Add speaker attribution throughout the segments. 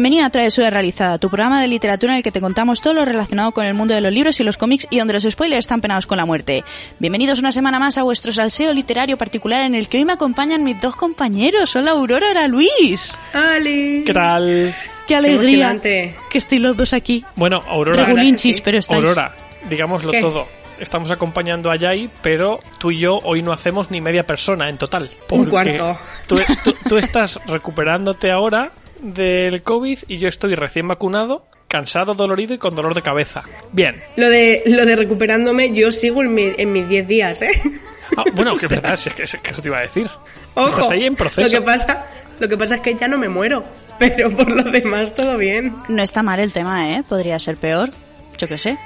Speaker 1: Bienvenido a Travesura Realizada, tu programa de literatura en el que te contamos todo lo relacionado con el mundo de los libros y los cómics y donde los spoilers están penados con la muerte. Bienvenidos una semana más a vuestro salseo literario particular en el que hoy me acompañan mis dos compañeros. Hola Aurora, hola Luis.
Speaker 2: ¡Ali!
Speaker 3: ¿Qué tal?
Speaker 1: ¡Qué alegría!
Speaker 2: emocionante.
Speaker 1: que estoy los dos aquí.
Speaker 3: Bueno, Aurora,
Speaker 1: Regulinchis, pero estáis.
Speaker 3: Aurora, digámoslo
Speaker 2: ¿Qué?
Speaker 3: todo. Estamos acompañando a Yai, pero tú y yo hoy no hacemos ni media persona en total.
Speaker 2: Un cuarto.
Speaker 3: Tú, tú- tú estás recuperándote ahora del COVID y yo estoy recién vacunado, cansado, dolorido y con dolor de cabeza. Bien.
Speaker 2: Lo de, lo de recuperándome, yo sigo en, mi- en mis 10 días, ¿eh?
Speaker 3: Ah, bueno, que es verdad, si es que, es que eso te iba a decir.
Speaker 2: Ojo,
Speaker 3: Estás ahí en proceso.
Speaker 2: Lo que, pasa, lo que pasa es que ya no me muero, pero por lo demás todo bien.
Speaker 1: No está mal el tema, ¿eh? Podría ser peor. Yo qué sé.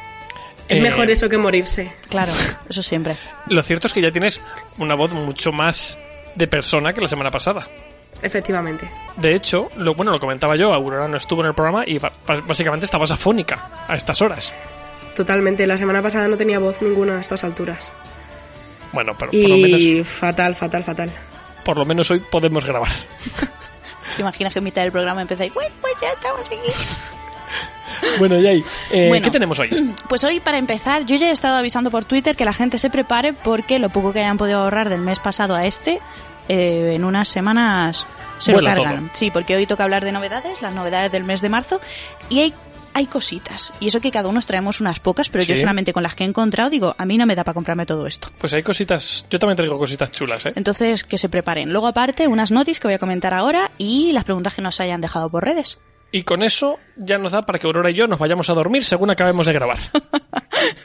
Speaker 2: Es
Speaker 3: Eh,
Speaker 2: mejor eso que morirse.
Speaker 1: Claro, eso siempre.
Speaker 3: Lo cierto es que ya tienes una voz mucho más de persona que la semana pasada.
Speaker 2: Efectivamente.
Speaker 3: De hecho, lo, bueno, lo comentaba yo, Aurora no estuvo en el programa y básicamente estabas afónica a estas horas.
Speaker 2: Totalmente. La semana pasada no tenía voz ninguna a estas alturas.
Speaker 3: Bueno, pero por lo,
Speaker 2: Y
Speaker 3: menos,
Speaker 2: fatal, fatal, fatal.
Speaker 3: por lo menos hoy podemos grabar.
Speaker 1: ¿Te imaginas que en mitad del programa empezáis? Bueno, pues ya estamos aquí.
Speaker 3: Bueno, Jay, eh,
Speaker 1: Bueno.
Speaker 3: ¿qué tenemos hoy?
Speaker 1: Pues hoy, para empezar, yo ya he estado avisando por Twitter que la gente se prepare porque lo poco que hayan podido ahorrar del mes pasado a este, eh, en unas semanas se
Speaker 3: Vuela
Speaker 1: lo cargan.
Speaker 3: todo.
Speaker 1: Sí, porque hoy toca hablar de novedades, las novedades del mes de marzo, y hay, hay cositas. Y eso que cada uno nos traemos unas pocas, pero yo solamente con las que he encontrado digo, a mí no me da para comprarme todo esto.
Speaker 3: Pues hay cositas, yo también traigo cositas chulas, ¿eh?
Speaker 1: Entonces, que se preparen. Luego, aparte, unas notis que voy a comentar ahora y las preguntas que nos hayan dejado por redes.
Speaker 3: Y con eso ya nos da para que Aurora y yo nos vayamos a dormir según acabemos de grabar.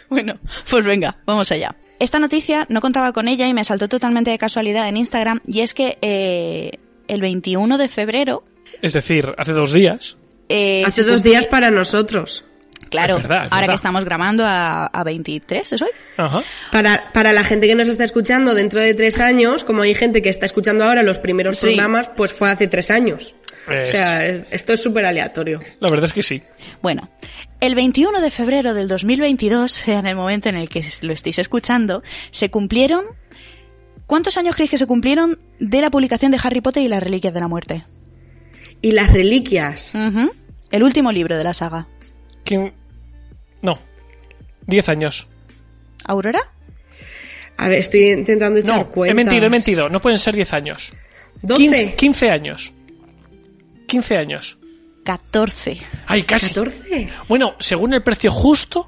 Speaker 1: Bueno, pues venga, vamos allá. Esta noticia no contaba con ella y me saltó totalmente de casualidad en Instagram y es que eh, el 21 de febrero...
Speaker 3: Es decir, hace dos días.
Speaker 1: eh,
Speaker 2: Hace dos días para nosotros.
Speaker 1: Claro,
Speaker 3: Es verdad, es
Speaker 1: ahora
Speaker 3: verdad.
Speaker 1: que estamos grabando a, a 23, ¿es hoy?
Speaker 3: Ajá.
Speaker 2: Para, para la gente que nos está escuchando dentro de tres años, como hay gente que está escuchando ahora los primeros
Speaker 1: Sí.
Speaker 2: programas, pues fue hace tres años.
Speaker 3: Es-
Speaker 2: O sea, es- esto es súper aleatorio.
Speaker 3: La verdad es que sí.
Speaker 1: Bueno, el 21 de febrero del 2022, en el momento en el que lo estéis escuchando, se cumplieron... ¿Cuántos años creéis que se cumplieron de la publicación de Harry Potter y las Reliquias de la Muerte?
Speaker 2: Y las reliquias.
Speaker 1: El último libro de la saga.
Speaker 3: ¿Quién? No. Diez años.
Speaker 1: ¿Aurora?
Speaker 2: A ver, estoy intentando echar
Speaker 3: No,
Speaker 2: cuentas.
Speaker 3: he mentido, he mentido. No pueden ser diez años.
Speaker 2: ¿Doce?
Speaker 3: 15, 15 años. 15 años.
Speaker 1: 14.
Speaker 3: Ay, casi.
Speaker 2: ¿Catorce?
Speaker 3: Bueno, según el precio justo,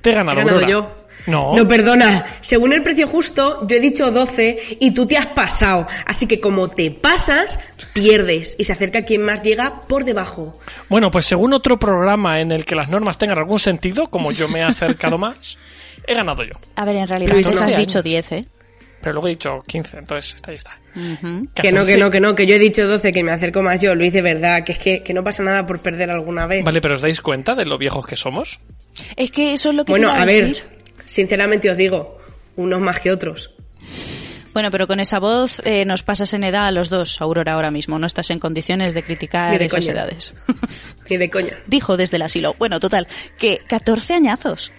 Speaker 3: te he
Speaker 2: He
Speaker 3: ganado,
Speaker 2: ganado
Speaker 3: Aurora.
Speaker 2: yo.
Speaker 3: No.
Speaker 2: No, perdona. Según el precio justo, yo he dicho 12 y tú te has pasado. Así que como te pasas, pierdes. Y se acerca quien más llega por debajo.
Speaker 3: Bueno, pues según otro programa en el que las normas tengan algún sentido, como yo me he acercado más, he ganado yo.
Speaker 1: A ver, en realidad
Speaker 2: Luis, no.
Speaker 1: has dicho 10, ¿eh?
Speaker 3: Pero luego he dicho 15, entonces ahí está.
Speaker 2: Que no, que
Speaker 3: 14.
Speaker 2: no, que no, que yo he dicho 12, que me acerco más yo. Lo hice verdad, que es que, que no pasa nada por perder alguna vez.
Speaker 3: Vale, pero ¿os dais cuenta de lo viejos que somos?
Speaker 1: Es que eso es lo que
Speaker 2: bueno, a ver,
Speaker 1: decir.
Speaker 2: sinceramente os digo, unos más que otros.
Speaker 1: Bueno, pero con esa voz eh, nos pasas en edad a los dos, Aurora, ahora mismo. No estás en condiciones de criticar
Speaker 2: Ni de
Speaker 1: esas
Speaker 2: coña.
Speaker 1: edades.
Speaker 2: Ni de coña.
Speaker 1: Dijo desde el asilo. Bueno, total, que 14 años.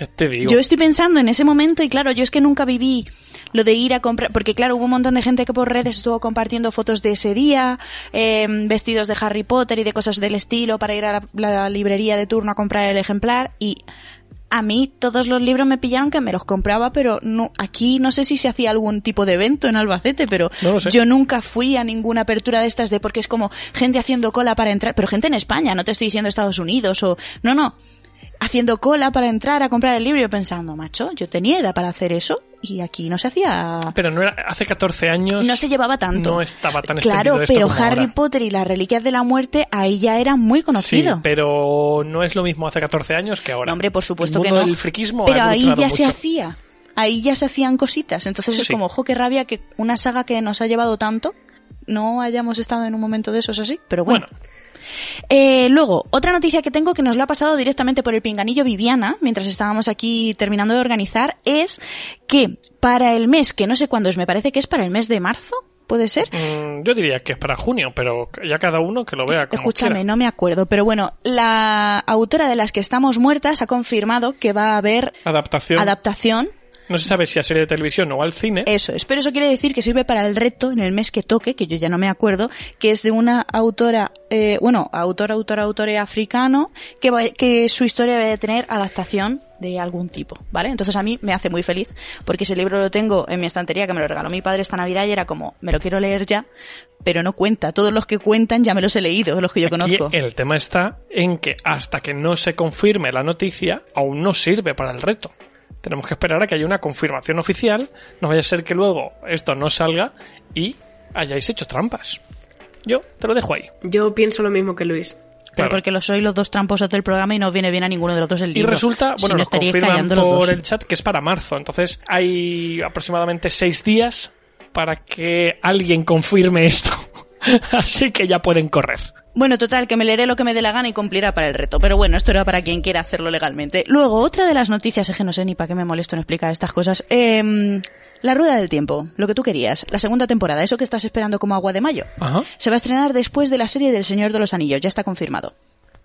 Speaker 3: Ya te digo.
Speaker 1: Yo estoy pensando en ese momento y claro, yo es que nunca viví lo de ir a comprar, porque claro, hubo un montón de gente que por redes estuvo compartiendo fotos de ese día, eh, vestidos de Harry Potter y de cosas del estilo para ir a la, la librería de turno a comprar el ejemplar y a mí todos los libros me pillaron que me los compraba, pero no, aquí no sé si se hacía algún tipo de evento en Albacete, pero
Speaker 3: No
Speaker 1: yo nunca fui a ninguna apertura de estas de porque es como gente haciendo cola para entrar, pero gente en España, no te estoy diciendo Estados Unidos o no, no, haciendo cola para entrar a comprar el libro yo pensando, macho, yo tenía edad para hacer eso y aquí no se hacía
Speaker 3: Pero no era hace 14 años.
Speaker 1: no se llevaba tanto.
Speaker 3: No estaba tan
Speaker 1: Claro,
Speaker 3: esto
Speaker 1: pero
Speaker 3: como
Speaker 1: Harry
Speaker 3: ahora.
Speaker 1: Potter y las Reliquias de la Muerte ahí ya era muy conocido.
Speaker 3: Sí, pero no es lo mismo hace 14 años que ahora.
Speaker 1: No, hombre, por supuesto
Speaker 3: el
Speaker 1: que
Speaker 3: mundo
Speaker 1: no.
Speaker 3: del friquismo
Speaker 1: pero
Speaker 3: ha
Speaker 1: ahí ya se hacía. Ahí ya se hacían cositas. Entonces es como, ojo, qué rabia que una saga que nos ha llevado tanto no hayamos estado en un momento de esos así. Pero bueno.
Speaker 3: Bueno,
Speaker 1: Eh, luego, otra noticia que tengo que nos lo ha pasado directamente por el pinganillo Viviana, mientras estábamos aquí terminando de organizar, es que para el mes, que no sé cuándo es, me parece que es para el mes de marzo, ¿puede ser?
Speaker 3: mm, yo diría que es para junio, pero ya cada uno que lo vea como
Speaker 1: Escúchame,
Speaker 3: quiera.
Speaker 1: no me acuerdo, pero bueno, la autora de las que estamos muertas ha confirmado que va a haber
Speaker 3: Adaptación.
Speaker 1: adaptación
Speaker 3: No se sabe si a serie de televisión o al cine.
Speaker 1: Eso es, pero eso quiere decir que sirve para el reto en el mes que toque, que yo ya no me acuerdo, que es de una autora, eh, bueno, autor, autor, autore africano, que, va- que su historia debe tener adaptación de algún tipo, ¿vale? Entonces a mí me hace muy feliz, porque ese libro lo tengo en mi estantería, que me lo regaló mi padre esta Navidad y era como, me lo quiero leer ya, pero no cuenta. Todos los que cuentan ya me los he leído, los que yo
Speaker 3: Aquí
Speaker 1: conozco.
Speaker 3: el tema está en que hasta que no se confirme la noticia, aún no sirve para el reto. Tenemos que esperar a que haya una confirmación oficial. No vaya a ser que luego esto no salga y hayáis hecho trampas. Yo te lo dejo ahí.
Speaker 2: Yo pienso lo mismo que Luis.
Speaker 1: Pero
Speaker 3: Claro.
Speaker 1: porque lo sois los dos tramposos del programa y no os viene bien a ninguno de los dos el
Speaker 3: Y
Speaker 1: libro.
Speaker 3: resulta,
Speaker 1: Si
Speaker 3: bueno,
Speaker 1: no
Speaker 3: nos
Speaker 1: estaríais
Speaker 3: confirman
Speaker 1: callando los
Speaker 3: por
Speaker 1: dos.
Speaker 3: el chat que es para marzo. Entonces hay aproximadamente seis días para que alguien confirme esto. Así que ya pueden correr.
Speaker 1: Bueno, total, que me leeré lo que me dé la gana y cumplirá para el reto. Pero bueno, esto era para quien quiera hacerlo legalmente. Luego, otra de las noticias, es que no sé ni para qué me molesto en explicar estas cosas. Em, la Rueda del Tiempo, lo que tú querías, la segunda temporada, eso que estás esperando como agua de mayo.
Speaker 3: Ajá.
Speaker 1: Se va a estrenar después de la serie del Señor de los Anillos, ya está confirmado.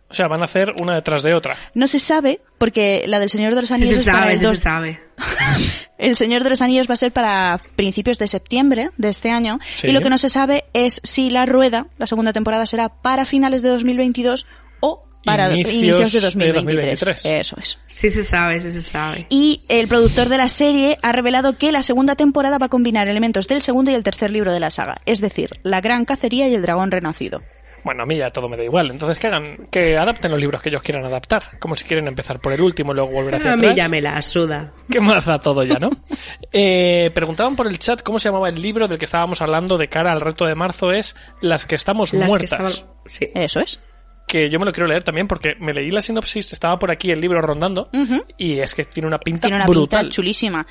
Speaker 3: O sea, van a hacer una detrás de otra.
Speaker 1: No se sabe, porque la del Señor de los
Speaker 2: Sí
Speaker 1: Anillos
Speaker 2: se
Speaker 1: es para
Speaker 2: sabe,
Speaker 1: el
Speaker 2: sí
Speaker 1: 2
Speaker 2: se sabe.
Speaker 1: El Señor de los Anillos va a ser para principios de septiembre de este año.
Speaker 3: Sí.
Speaker 1: Y lo que no se sabe es si la rueda, la segunda temporada, será para finales de 2022 o para
Speaker 3: Inicios
Speaker 1: inicios, de
Speaker 3: de
Speaker 1: 2023.
Speaker 3: 2023.
Speaker 1: Eso es.
Speaker 2: Sí se sabe, sí se sabe.
Speaker 1: Y el productor de la serie ha revelado que la segunda temporada va a combinar elementos del segundo y el tercer libro de la saga, es decir, la gran cacería y el dragón renacido.
Speaker 3: Bueno, a mí ya todo me da igual. Entonces que hagan, que adapten los libros que ellos quieran adaptar. Como si quieren empezar por el último y luego volver hacia
Speaker 2: A mí
Speaker 3: atrás.
Speaker 2: ya me la suda.
Speaker 3: ¿Qué más da todo ya, no? Eh, preguntaban por el chat cómo se llamaba el libro del que estábamos hablando de cara al reto de marzo. Es Las que estamos
Speaker 2: Las que
Speaker 3: muertas.
Speaker 2: estaban... Sí.
Speaker 1: Eso es.
Speaker 3: que yo me lo quiero leer también porque me leí la sinopsis, estaba por aquí el libro rondando y es que tiene una pinta
Speaker 1: Tiene una
Speaker 3: brutal.
Speaker 1: pinta chulísima.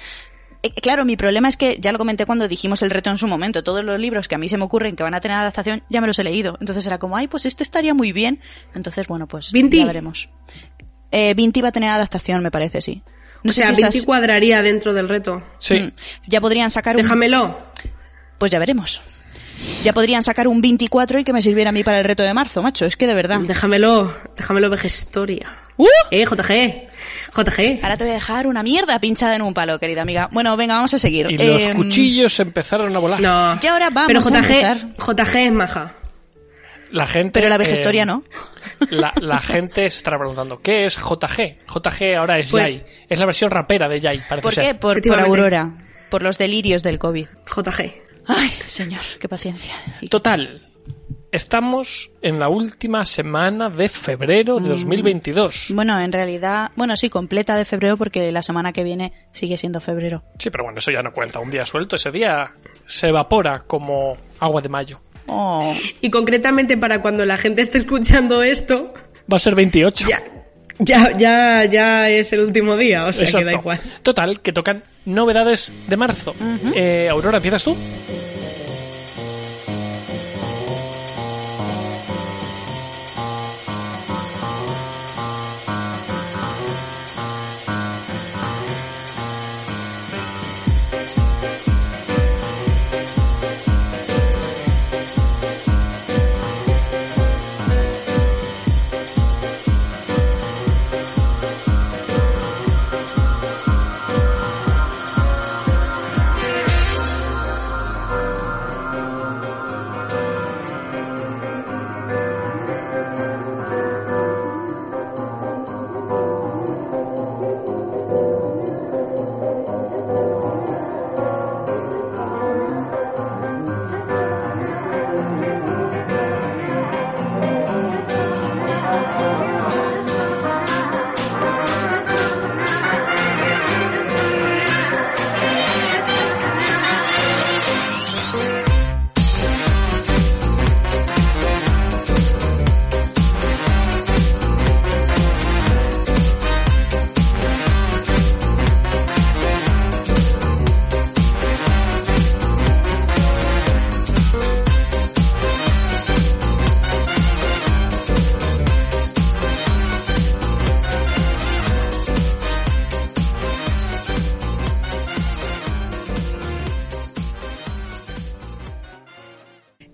Speaker 1: Eh, Claro, mi problema es que ya lo comenté cuando dijimos el reto en su momento. Todos los libros que a mí se me ocurren que van a tener adaptación ya me los he leído. Entonces era como, ay, pues este estaría muy bien. Entonces, bueno, pues
Speaker 2: Vinti.
Speaker 1: ya veremos. Eh, Vinti va a tener adaptación, me parece, sí. No
Speaker 2: o
Speaker 1: sé
Speaker 2: sea,
Speaker 1: si
Speaker 2: 20
Speaker 1: esas-
Speaker 2: cuadraría dentro del reto.
Speaker 3: Sí,
Speaker 1: Mm, Ya podrían sacar un...
Speaker 2: Déjamelo.
Speaker 1: Pues ya veremos. Ya podrían sacar un 24 y que me sirviera a mí para el reto de marzo, macho. Es que de verdad.
Speaker 2: Déjamelo. Déjamelo Vegestoria.
Speaker 1: ¡Uh!
Speaker 2: Eh, JG. JG.
Speaker 1: Ahora te voy a dejar una mierda pinchada en un palo, querida amiga. Bueno, venga, vamos a seguir.
Speaker 3: y los
Speaker 1: Em,
Speaker 3: cuchillos empezaron a volar.
Speaker 2: No.
Speaker 1: Y ahora vamos
Speaker 2: Pero
Speaker 1: a
Speaker 2: JG,
Speaker 1: empezar.
Speaker 2: JG es maja.
Speaker 3: La gente,
Speaker 1: Pero la
Speaker 3: eh,
Speaker 1: vejestoria no.
Speaker 3: La, la gente se estará preguntando, ¿qué es JG? JG ahora es
Speaker 2: Pues-
Speaker 3: Yai. Es la versión rapera de Yai, parece
Speaker 1: ¿Por
Speaker 3: ser.
Speaker 1: qué? Por, por
Speaker 2: Efectivamente.
Speaker 1: Aurora. Por los delirios del COVID.
Speaker 2: JG.
Speaker 1: Ay, señor, qué paciencia.
Speaker 3: Total, estamos en la última semana de febrero
Speaker 1: Mm.
Speaker 3: de 2022.
Speaker 1: Bueno, en realidad, bueno, sí, completa de febrero porque la semana que viene sigue siendo febrero.
Speaker 3: Sí, pero bueno, eso ya no cuenta. Un día suelto, ese día se evapora como agua de mayo.
Speaker 1: Oh,
Speaker 2: Y concretamente para cuando la gente esté escuchando esto,
Speaker 3: Va a ser 28.
Speaker 2: ya, ya, ya, ya es el último día, o sea que da
Speaker 3: Exacto.
Speaker 2: igual.
Speaker 3: Total, que tocan novedades de marzo. Eh, Aurora, ¿empiezas tú?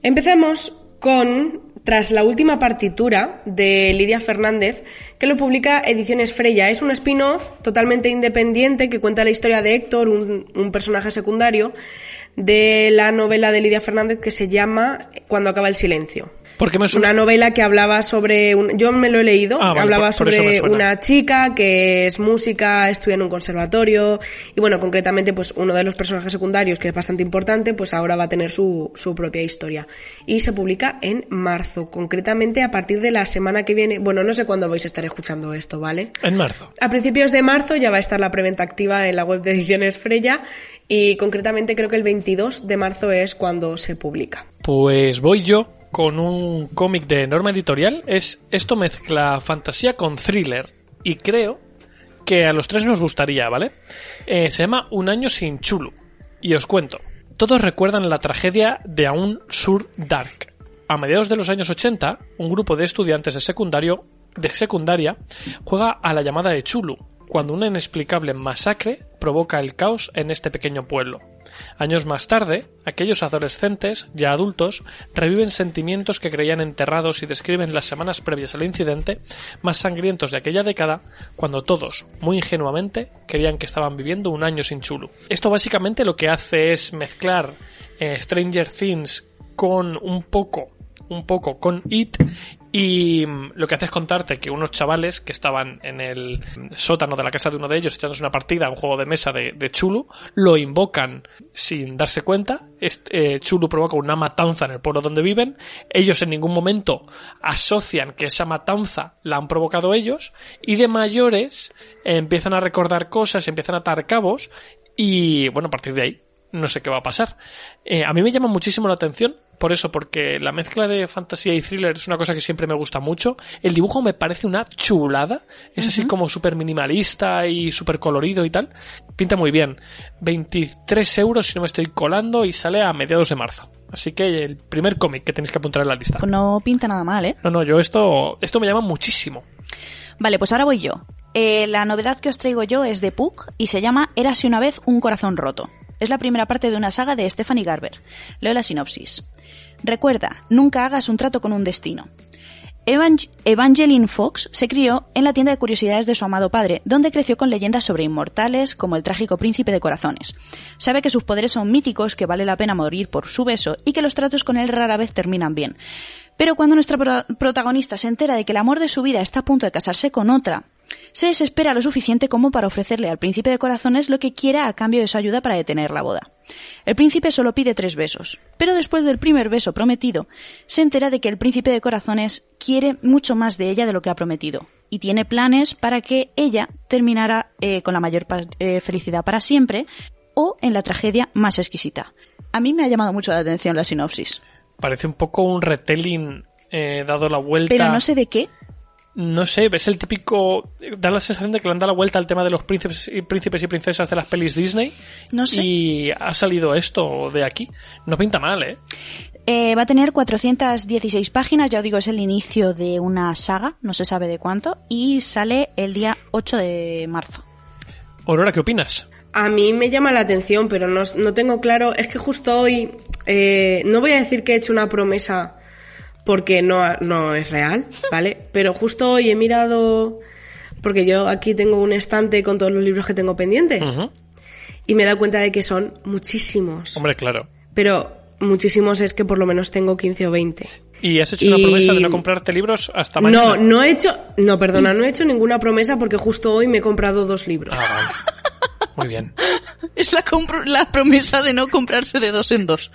Speaker 2: Empezamos con tras la última partitura de Lidia Fernández, que lo publica Ediciones Freya. Es un spin-off totalmente independiente que cuenta la historia de Héctor, un, un personaje secundario, de la novela de Lidia Fernández que se llama Cuando acaba el silencio.
Speaker 3: Porque me suena...
Speaker 2: Una novela que hablaba sobre. Un, yo me lo he leído.
Speaker 3: Ah, vale,
Speaker 2: hablaba
Speaker 3: por- por
Speaker 2: sobre una chica que es música, estudia en un conservatorio. Y bueno, concretamente, pues uno de los personajes secundarios, que es bastante importante, pues ahora va a tener su, su propia historia. Y se publica en marzo, concretamente a partir de la semana que viene. Bueno, no sé cuándo vais a estar escuchando esto, ¿vale?
Speaker 3: En marzo.
Speaker 2: A principios de marzo ya va a estar la preventa activa en la web de Ediciones Freya. Y concretamente creo que el 22 de marzo es cuando se publica.
Speaker 3: Pues voy yo con un cómic de Norma Editorial. Es esto mezcla fantasía con thriller y creo que a los tres nos gustaría, ¿vale? Eh, se llama Un año sin Chulu y os cuento. Todos recuerdan la tragedia de Aun Sur Dark. A mediados de los años 80, un grupo de estudiantes de secundario de secundaria juega a la llamada de Chulu, cuando una inexplicable masacre provoca el caos en este pequeño pueblo. Años más tarde, aquellos adolescentes, ya adultos, reviven sentimientos que creían enterrados y describen las semanas previas al incidente más sangrientos de aquella década, cuando todos, muy ingenuamente, creían que estaban viviendo un año sin Chulu. Esto básicamente lo que hace es mezclar eh, Stranger Things con un poco un poco con It y mm, lo que hace es contarte que unos chavales que estaban en el sótano de la casa de uno de ellos echándose una partida a un juego de mesa de, Chulu, lo invocan sin darse cuenta, eh, Chulu provoca una matanza en el pueblo donde viven, ellos en ningún momento asocian que esa matanza la han provocado ellos y de mayores empiezan a recordar cosas, empiezan a atar cabos y bueno, a partir de ahí no sé qué va a pasar. Eh, a mí me llama muchísimo la atención por eso, porque la mezcla de fantasía y thriller es una cosa que siempre me gusta mucho. El dibujo me parece una chulada. Es así como súper minimalista y súper colorido y tal. Pinta muy bien. 23 euros si no me estoy colando y sale a mediados de marzo. Así que el primer cómic que tenéis que apuntar en la lista.
Speaker 1: Pues no pinta nada mal, ¿eh?
Speaker 3: No, no, yo esto, esto me llama muchísimo.
Speaker 1: Vale, pues ahora voy yo. Eh, la novedad que os traigo yo es de Puck y se llama Érase una vez un corazón roto. Es la primera parte de una saga de Stephanie Garber. Leo la sinopsis. Recuerda, nunca hagas un trato con un destino. Evang- Evangeline Fox se crió en la tienda de curiosidades de su amado padre, donde creció con leyendas sobre inmortales como el trágico príncipe de corazones. Sabe que sus poderes son míticos, que vale la pena morir por su beso y que los tratos con él rara vez terminan bien. Pero cuando nuestra pro- protagonista se entera de que el amor de su vida está a punto de casarse con otra, se desespera lo suficiente como para ofrecerle al príncipe de corazones lo que quiera a cambio de su ayuda para detener la boda. El príncipe solo pide tres besos, pero después del primer beso prometido, se entera de que el príncipe de corazones quiere mucho más de ella de lo que ha prometido, y tiene planes para que ella terminara eh, con la mayor eh, felicidad para siempre, o en la tragedia más exquisita. A mí me ha llamado mucho la atención la sinopsis,
Speaker 3: Parece un poco un retelling eh, dado la vuelta.
Speaker 1: pero no sé de qué,
Speaker 3: No sé, es el típico. Da la sensación de que le han dado la vuelta al tema de los príncipes y, príncipes y princesas de las pelis Disney.
Speaker 1: No sé.
Speaker 3: Y ha salido esto de aquí. No pinta mal, ¿eh?
Speaker 1: Eh, va a tener 416 páginas, ya os digo, es el inicio de una saga, no se sabe de cuánto, y sale el día 8 de marzo.
Speaker 3: Aurora, ¿qué opinas?
Speaker 2: A mí me llama la atención, pero no, no tengo claro. Es que justo hoy, eh, no voy a decir que he hecho una promesa porque no, no es real, ¿vale? Pero justo hoy he mirado, porque yo aquí tengo un estante con todos los libros que tengo pendientes, y me he dado cuenta de que son muchísimos.
Speaker 3: Hombre, claro.
Speaker 2: Pero muchísimos es que por lo menos tengo 15 o 20.
Speaker 3: ¿Y has hecho una promesa de no comprarte libros hasta mañana?
Speaker 2: No, no he hecho, no, perdona, no he hecho ninguna promesa porque justo hoy me he comprado dos libros.
Speaker 3: Ah, vale. Muy bien.
Speaker 1: Es la, la promesa de no comprarse de dos en dos.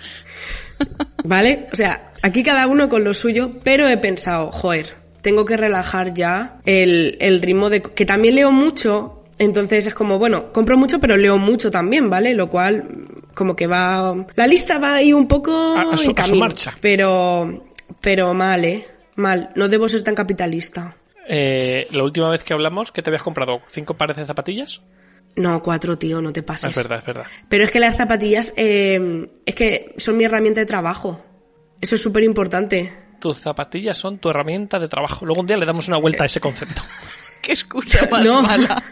Speaker 2: ¿Vale? O sea, aquí cada uno con lo suyo, pero he pensado, joder, tengo que relajar ya el, el ritmo de... que también leo mucho, entonces es como, bueno, compro mucho, pero leo mucho también, ¿vale? Lo cual, como que va... La lista va ahí un poco
Speaker 3: A- a su-
Speaker 2: en
Speaker 3: a su
Speaker 2: camino,
Speaker 3: marcha.
Speaker 2: Pero, pero mal, ¿eh? Mal. No debo ser tan capitalista.
Speaker 3: Eh, la última vez que hablamos, ¿qué te habías comprado? ¿Cinco pares de zapatillas?
Speaker 2: No, cuatro, tío, no te pases.
Speaker 3: es verdad, es verdad.
Speaker 2: Pero es que las zapatillas eh, es que son mi herramienta de trabajo. Eso es súper importante.
Speaker 3: Tus zapatillas son tu herramienta de trabajo. Luego un día le damos una vuelta a ese concepto.
Speaker 1: Qué escucha más
Speaker 2: No.
Speaker 1: mala.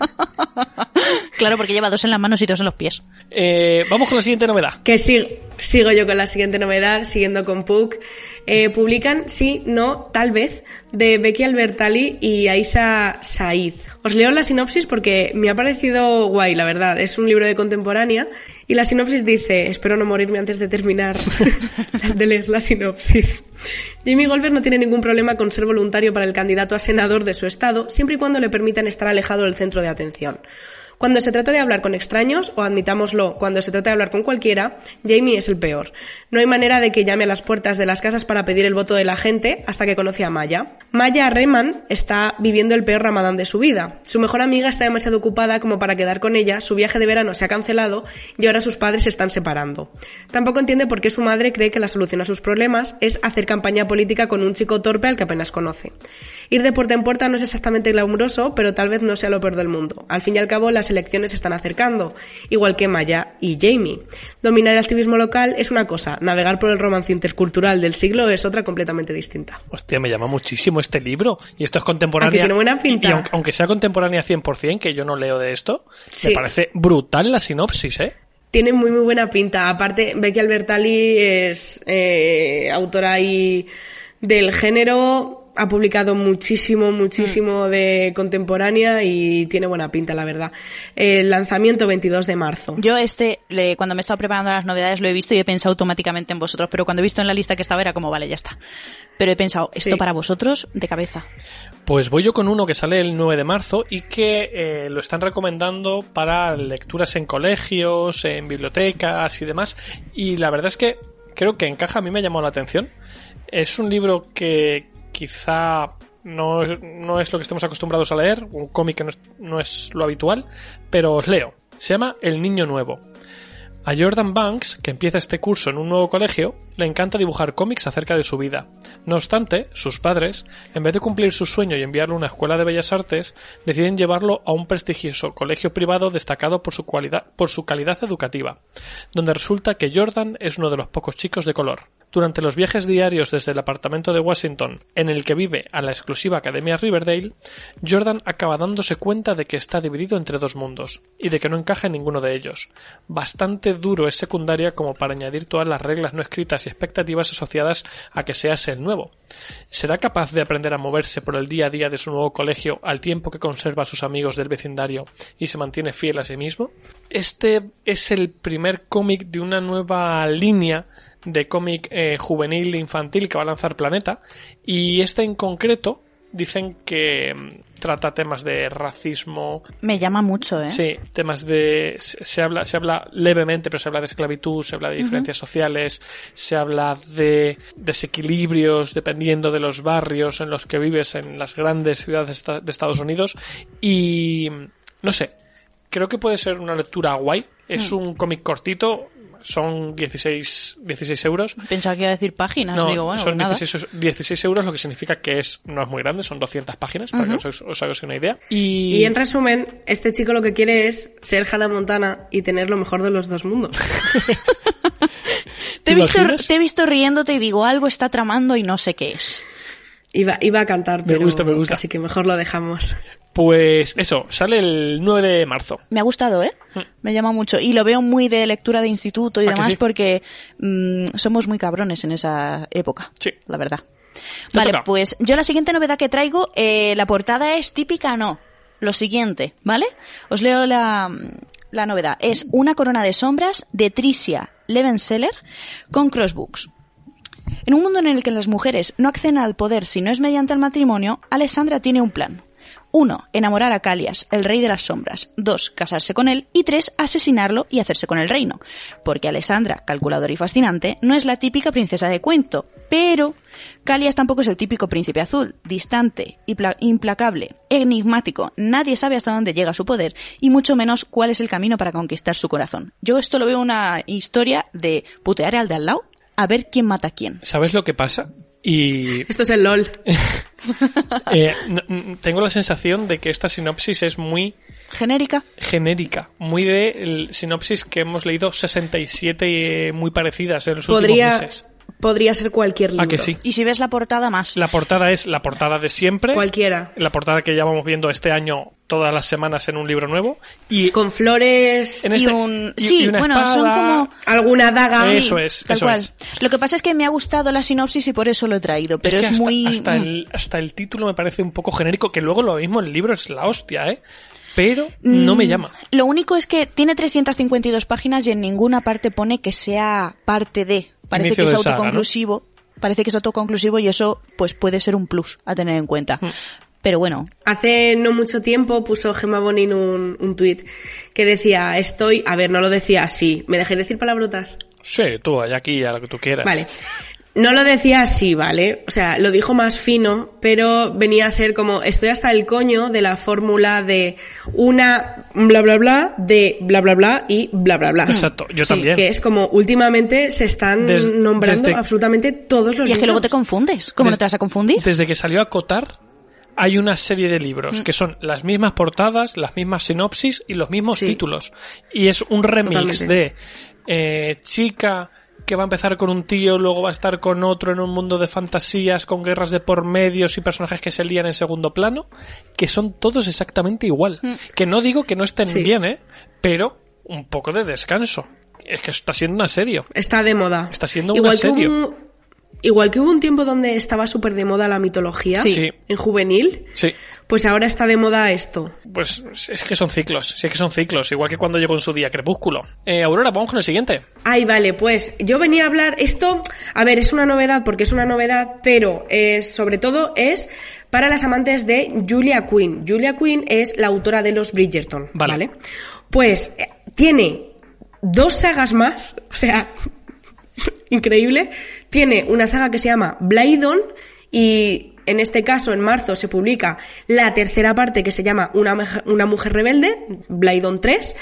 Speaker 1: claro, porque lleva dos en las manos y dos en los pies.
Speaker 3: Eh, vamos con la siguiente novedad.
Speaker 2: Que sí. Sigo yo con la siguiente novedad, siguiendo con Puck. Eh, publican Sí, No, Tal vez, de Becky Albertalli y Aisa Said. Os leo la sinopsis porque me ha parecido guay, la verdad. Es un libro de contemporánea y la sinopsis dice, espero no morirme antes de terminar de leer la sinopsis. Jamie Golver no tiene ningún problema con ser voluntario para el candidato a senador de su estado, siempre y cuando le permitan estar alejado del centro de atención. Cuando se trata de hablar con extraños, o admitámoslo, cuando se trata de hablar con cualquiera, Jamie es el peor. No hay manera de que llame a las puertas de las casas para pedir el voto de la gente hasta que conoce a Maya. Maya Rehman está viviendo el peor ramadán de su vida. Su mejor amiga está demasiado ocupada como para quedar con ella, su viaje de verano se ha cancelado y ahora sus padres se están separando. Tampoco entiende por qué su madre cree que la solución a sus problemas es hacer campaña política con un chico torpe al que apenas conoce. Ir de puerta en puerta no es exactamente glamuroso, pero tal vez no sea lo peor del mundo. Al fin y al cabo, las elecciones se están acercando, igual que Maya y Jamie. Dominar el activismo local es una cosa, navegar por el romance intercultural del siglo es otra completamente distinta.
Speaker 3: Hostia, me llama muchísimo este libro. Y esto es contemporáneo.
Speaker 2: Aquí tiene buena pinta.
Speaker 3: Y aunque, aunque sea contemporánea 100%, que yo no leo de esto, me parece brutal la sinopsis, ¿eh?
Speaker 2: Tiene muy muy buena pinta. Aparte, Becky Albertalli es eh, autora ahí del género ha publicado muchísimo, muchísimo de contemporánea y tiene buena pinta, la verdad. El lanzamiento 22 de marzo.
Speaker 1: Yo este, le- cuando me he estado preparando las novedades, lo he visto y he pensado automáticamente en vosotros, pero cuando he visto en la lista que estaba era como, vale, ya está. Pero he pensado, esto
Speaker 2: Sí.
Speaker 1: para vosotros, de cabeza.
Speaker 3: Pues voy yo con uno que sale el 9 de marzo y que eh, lo están recomendando para lecturas en colegios, en bibliotecas y demás. Y la verdad es que creo que encaja, a mí me ha llamado la atención. Es un libro que quizá no, no es lo que estemos acostumbrados a leer, un cómic que no es, no es lo habitual, pero os leo. Se llama El Niño Nuevo. A Jordan Banks, que empieza este curso en un nuevo colegio, le encanta dibujar cómics acerca de su vida. No obstante, sus padres, en vez de cumplir su sueño y enviarlo a una escuela de bellas artes, deciden llevarlo a un prestigioso colegio privado destacado por su, por su calidad educativa, donde resulta que Jordan es uno de los pocos chicos de color. Durante los viajes diarios desde el apartamento de Washington, en el que vive a la exclusiva Academia Riverdale, Jordan acaba dándose cuenta de que está dividido entre dos mundos, y de que no encaja en ninguno de ellos. Bastante duro es secundaria como para añadir todas las reglas no escritas y expectativas asociadas a que seas el nuevo. ¿Será capaz de aprender a moverse por el día a día de su nuevo colegio al tiempo que conserva a sus amigos del vecindario y se mantiene fiel a sí mismo? Este es el primer cómic de una nueva línea de cómic eh, juvenil infantil que va a lanzar Planeta. Y este en concreto dicen que mm, trata temas de racismo,
Speaker 1: Me llama mucho, ¿eh?
Speaker 3: Sí, temas de se habla se habla levemente, pero se habla de esclavitud, se habla de diferencias sociales, se habla de desequilibrios dependiendo de los barrios en los que vives en las grandes ciudades de Estados Unidos. Y no sé, creo que puede ser una lectura guay. Es un cómic cortito, son 16, 16 euros.
Speaker 1: Pensaba que iba a decir páginas.
Speaker 3: No,
Speaker 1: Digo, bueno,
Speaker 3: son
Speaker 1: pues nada.
Speaker 3: 16, 16 euros, lo que significa que es no es muy grande, son 200 páginas, para que os, os hagáis una idea. Y,
Speaker 2: Y en resumen, este chico lo que quiere es ser Hannah Montana y tener lo mejor de los dos mundos.
Speaker 1: Te he,
Speaker 3: ¿Te
Speaker 1: visto, te he visto riéndote y digo, algo está tramando y no sé qué es.
Speaker 2: Iba, iba a cantar,
Speaker 3: Me
Speaker 2: pero
Speaker 3: gusta, me gusta.
Speaker 2: así que mejor lo dejamos.
Speaker 3: Pues eso, sale el 9 de marzo.
Speaker 1: Me ha gustado, ¿eh? Me llama mucho. Y lo veo muy de lectura de instituto y
Speaker 3: Hmm. ¿A que
Speaker 1: demás
Speaker 3: sí?
Speaker 1: porque mm, somos muy cabrones en esa época.
Speaker 3: Sí.
Speaker 1: La verdad. Vale,
Speaker 3: toca.
Speaker 1: pues yo la siguiente novedad que traigo, eh, la portada es típica, no. Lo siguiente, ¿vale? Os leo la, la novedad. Es una corona de sombras de Tricia Levenseller con crossbooks. En un mundo en el que las mujeres no acceden al poder si no es mediante el matrimonio, Alessandra tiene un plan. 1. Enamorar a Calias, el rey de las sombras. 2. Casarse con él. Y 3. Asesinarlo y hacerse con el reino. Porque Alessandra, calculadora y fascinante, no es la típica princesa de cuento. Pero Calias tampoco es el típico príncipe azul, distante, impla- implacable, enigmático. Nadie sabe hasta dónde llega su poder y mucho menos cuál es el camino para conquistar su corazón. Yo esto lo veo una historia de putear al de al lado a ver quién mata a quién.
Speaker 3: ¿Sabes lo que pasa? Y
Speaker 2: Esto es el LOL.
Speaker 3: eh, tengo la sensación de que esta sinopsis es muy
Speaker 1: Genérica.
Speaker 3: genérica, muy de el sinopsis que hemos leído 67 eh, muy parecidas en los
Speaker 2: Podría,
Speaker 3: últimos meses.
Speaker 2: Podría ser cualquier libro.
Speaker 3: ¿A que sí?
Speaker 1: Y si ves la portada, más.
Speaker 3: La portada es la portada de siempre.
Speaker 2: Cualquiera.
Speaker 3: La portada que ya vamos viendo este año todas las semanas en un libro nuevo. Y
Speaker 2: Con flores,
Speaker 3: en
Speaker 1: y
Speaker 3: este-
Speaker 1: un...
Speaker 3: y-
Speaker 1: sí,
Speaker 3: y una
Speaker 1: bueno, son como...
Speaker 2: alguna daga.
Speaker 3: Sí. Eso es,
Speaker 1: Tal
Speaker 3: eso
Speaker 1: cual.
Speaker 3: es.
Speaker 1: Lo que pasa es que me ha gustado la sinopsis y por eso lo he traído, pero es,
Speaker 3: que hasta,
Speaker 1: muy...
Speaker 3: hasta
Speaker 1: mm.
Speaker 3: el, hasta el título me parece un poco genérico, que luego lo mismo el libro es la hostia, ¿eh? Pero no me
Speaker 1: Mm,
Speaker 3: llama.
Speaker 1: Lo único es que tiene 352 páginas y en ninguna parte pone que sea parte de. Parece
Speaker 3: Inicio
Speaker 1: que es autoconclusivo. Parece que es autoconclusivo y eso pues puede ser un plus a tener en cuenta.
Speaker 3: Mm.
Speaker 1: Pero bueno,
Speaker 2: Hace no mucho tiempo puso Gemma Bonin un, un tuit que decía, estoy, a ver, no lo decía así, ¿me dejé decir palabrotas?
Speaker 3: Sí, tú, allá aquí, a lo que tú quieras.
Speaker 2: Vale. No lo decía así, ¿vale? O sea, lo dijo más fino, pero venía a ser como, estoy hasta el coño de la fórmula de una bla bla bla, de bla bla bla y bla bla bla.
Speaker 3: Exacto, yo
Speaker 1: Sí,
Speaker 3: también.
Speaker 2: Que es como, últimamente se están
Speaker 3: Des-
Speaker 2: nombrando
Speaker 3: desde-
Speaker 2: absolutamente todos los
Speaker 1: y es que luego te
Speaker 2: libros.
Speaker 1: confundes. ¿Cómo no te vas a confundir?
Speaker 3: Desde que salió a Cotar, hay una serie de libros
Speaker 1: Mm.
Speaker 3: que son las mismas portadas, las mismas sinopsis y los mismos
Speaker 2: Sí.
Speaker 3: títulos. Y es un remix
Speaker 2: Totalmente.
Speaker 3: de eh, chica que va a empezar con un tío, luego va a estar con otro en un mundo de fantasías, con guerras de por medios y personajes que se lían en segundo plano, que son todos exactamente igual.
Speaker 1: Mm.
Speaker 3: Que no digo que no estén
Speaker 2: Sí.
Speaker 3: bien, ¿eh? Pero un poco de descanso. Es que está siendo un asedio.
Speaker 2: Está de moda.
Speaker 3: Está siendo un
Speaker 2: igual que
Speaker 3: asedio.
Speaker 2: hubo, igual que hubo un tiempo donde estaba súper de moda la mitología.
Speaker 3: Sí.
Speaker 2: en juvenil,
Speaker 3: Sí.
Speaker 2: Pues ahora está de moda esto.
Speaker 3: Pues es que son ciclos, sí es que son ciclos, igual que cuando llegó en su día Crepúsculo. Eh, Aurora, vamos con el siguiente.
Speaker 2: Ay, vale, pues yo venía a hablar esto, a ver, es una novedad porque es una novedad, pero eh, sobre todo es para las amantes de Julia Quinn. Julia Quinn es la autora de los Bridgerton,
Speaker 3: Vale.
Speaker 2: ¿vale? Pues eh, tiene dos sagas más, o sea, increíble. Tiene una saga que se llama Blaydon y en este caso en marzo se publica la tercera parte que se llama Una, Meja- una mujer rebelde, Blaydon 3.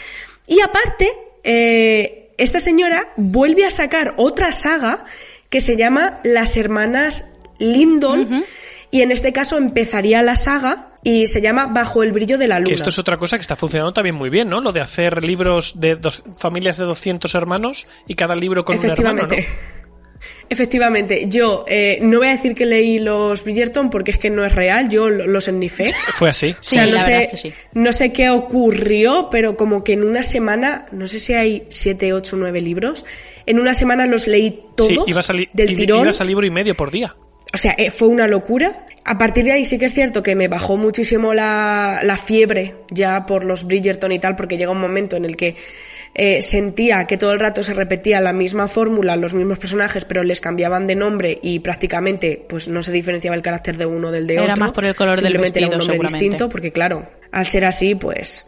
Speaker 2: Y aparte, eh, esta señora vuelve a sacar otra saga que se llama Las hermanas Lindon y en este caso empezaría la saga y se llama Bajo el brillo de la luna.
Speaker 3: Que esto es otra cosa que está funcionando también muy bien, ¿no? Lo de hacer libros de dos, familias de 200 hermanos y cada libro con un hermano, ¿no?
Speaker 2: Efectivamente. Yo eh, no voy a decir que leí los Bridgerton porque es que no es real, yo lo- los ennifé.
Speaker 3: Fue así.
Speaker 1: Sí,
Speaker 2: o sea, no sé,
Speaker 1: es que sí.
Speaker 2: no sé qué ocurrió, pero como que en una semana, no sé si hay siete, ocho, nueve libros, en una semana los leí todos
Speaker 3: sí, iba a salir,
Speaker 2: del tirón.
Speaker 3: ibas a libro y medio por día.
Speaker 2: O sea, eh, fue una locura. A partir de ahí sí que es cierto que me bajó muchísimo la, la fiebre ya por los Bridgerton y tal, porque llega un momento en el que eh, sentía que todo el rato se repetía la misma fórmula, los mismos personajes, pero les cambiaban de nombre y prácticamente pues no se diferenciaba el carácter de uno del de
Speaker 1: Era
Speaker 2: otro.
Speaker 1: más por el color del
Speaker 2: Simplemente era un
Speaker 1: vestido,
Speaker 2: nombre distinto, porque claro, al ser así, pues...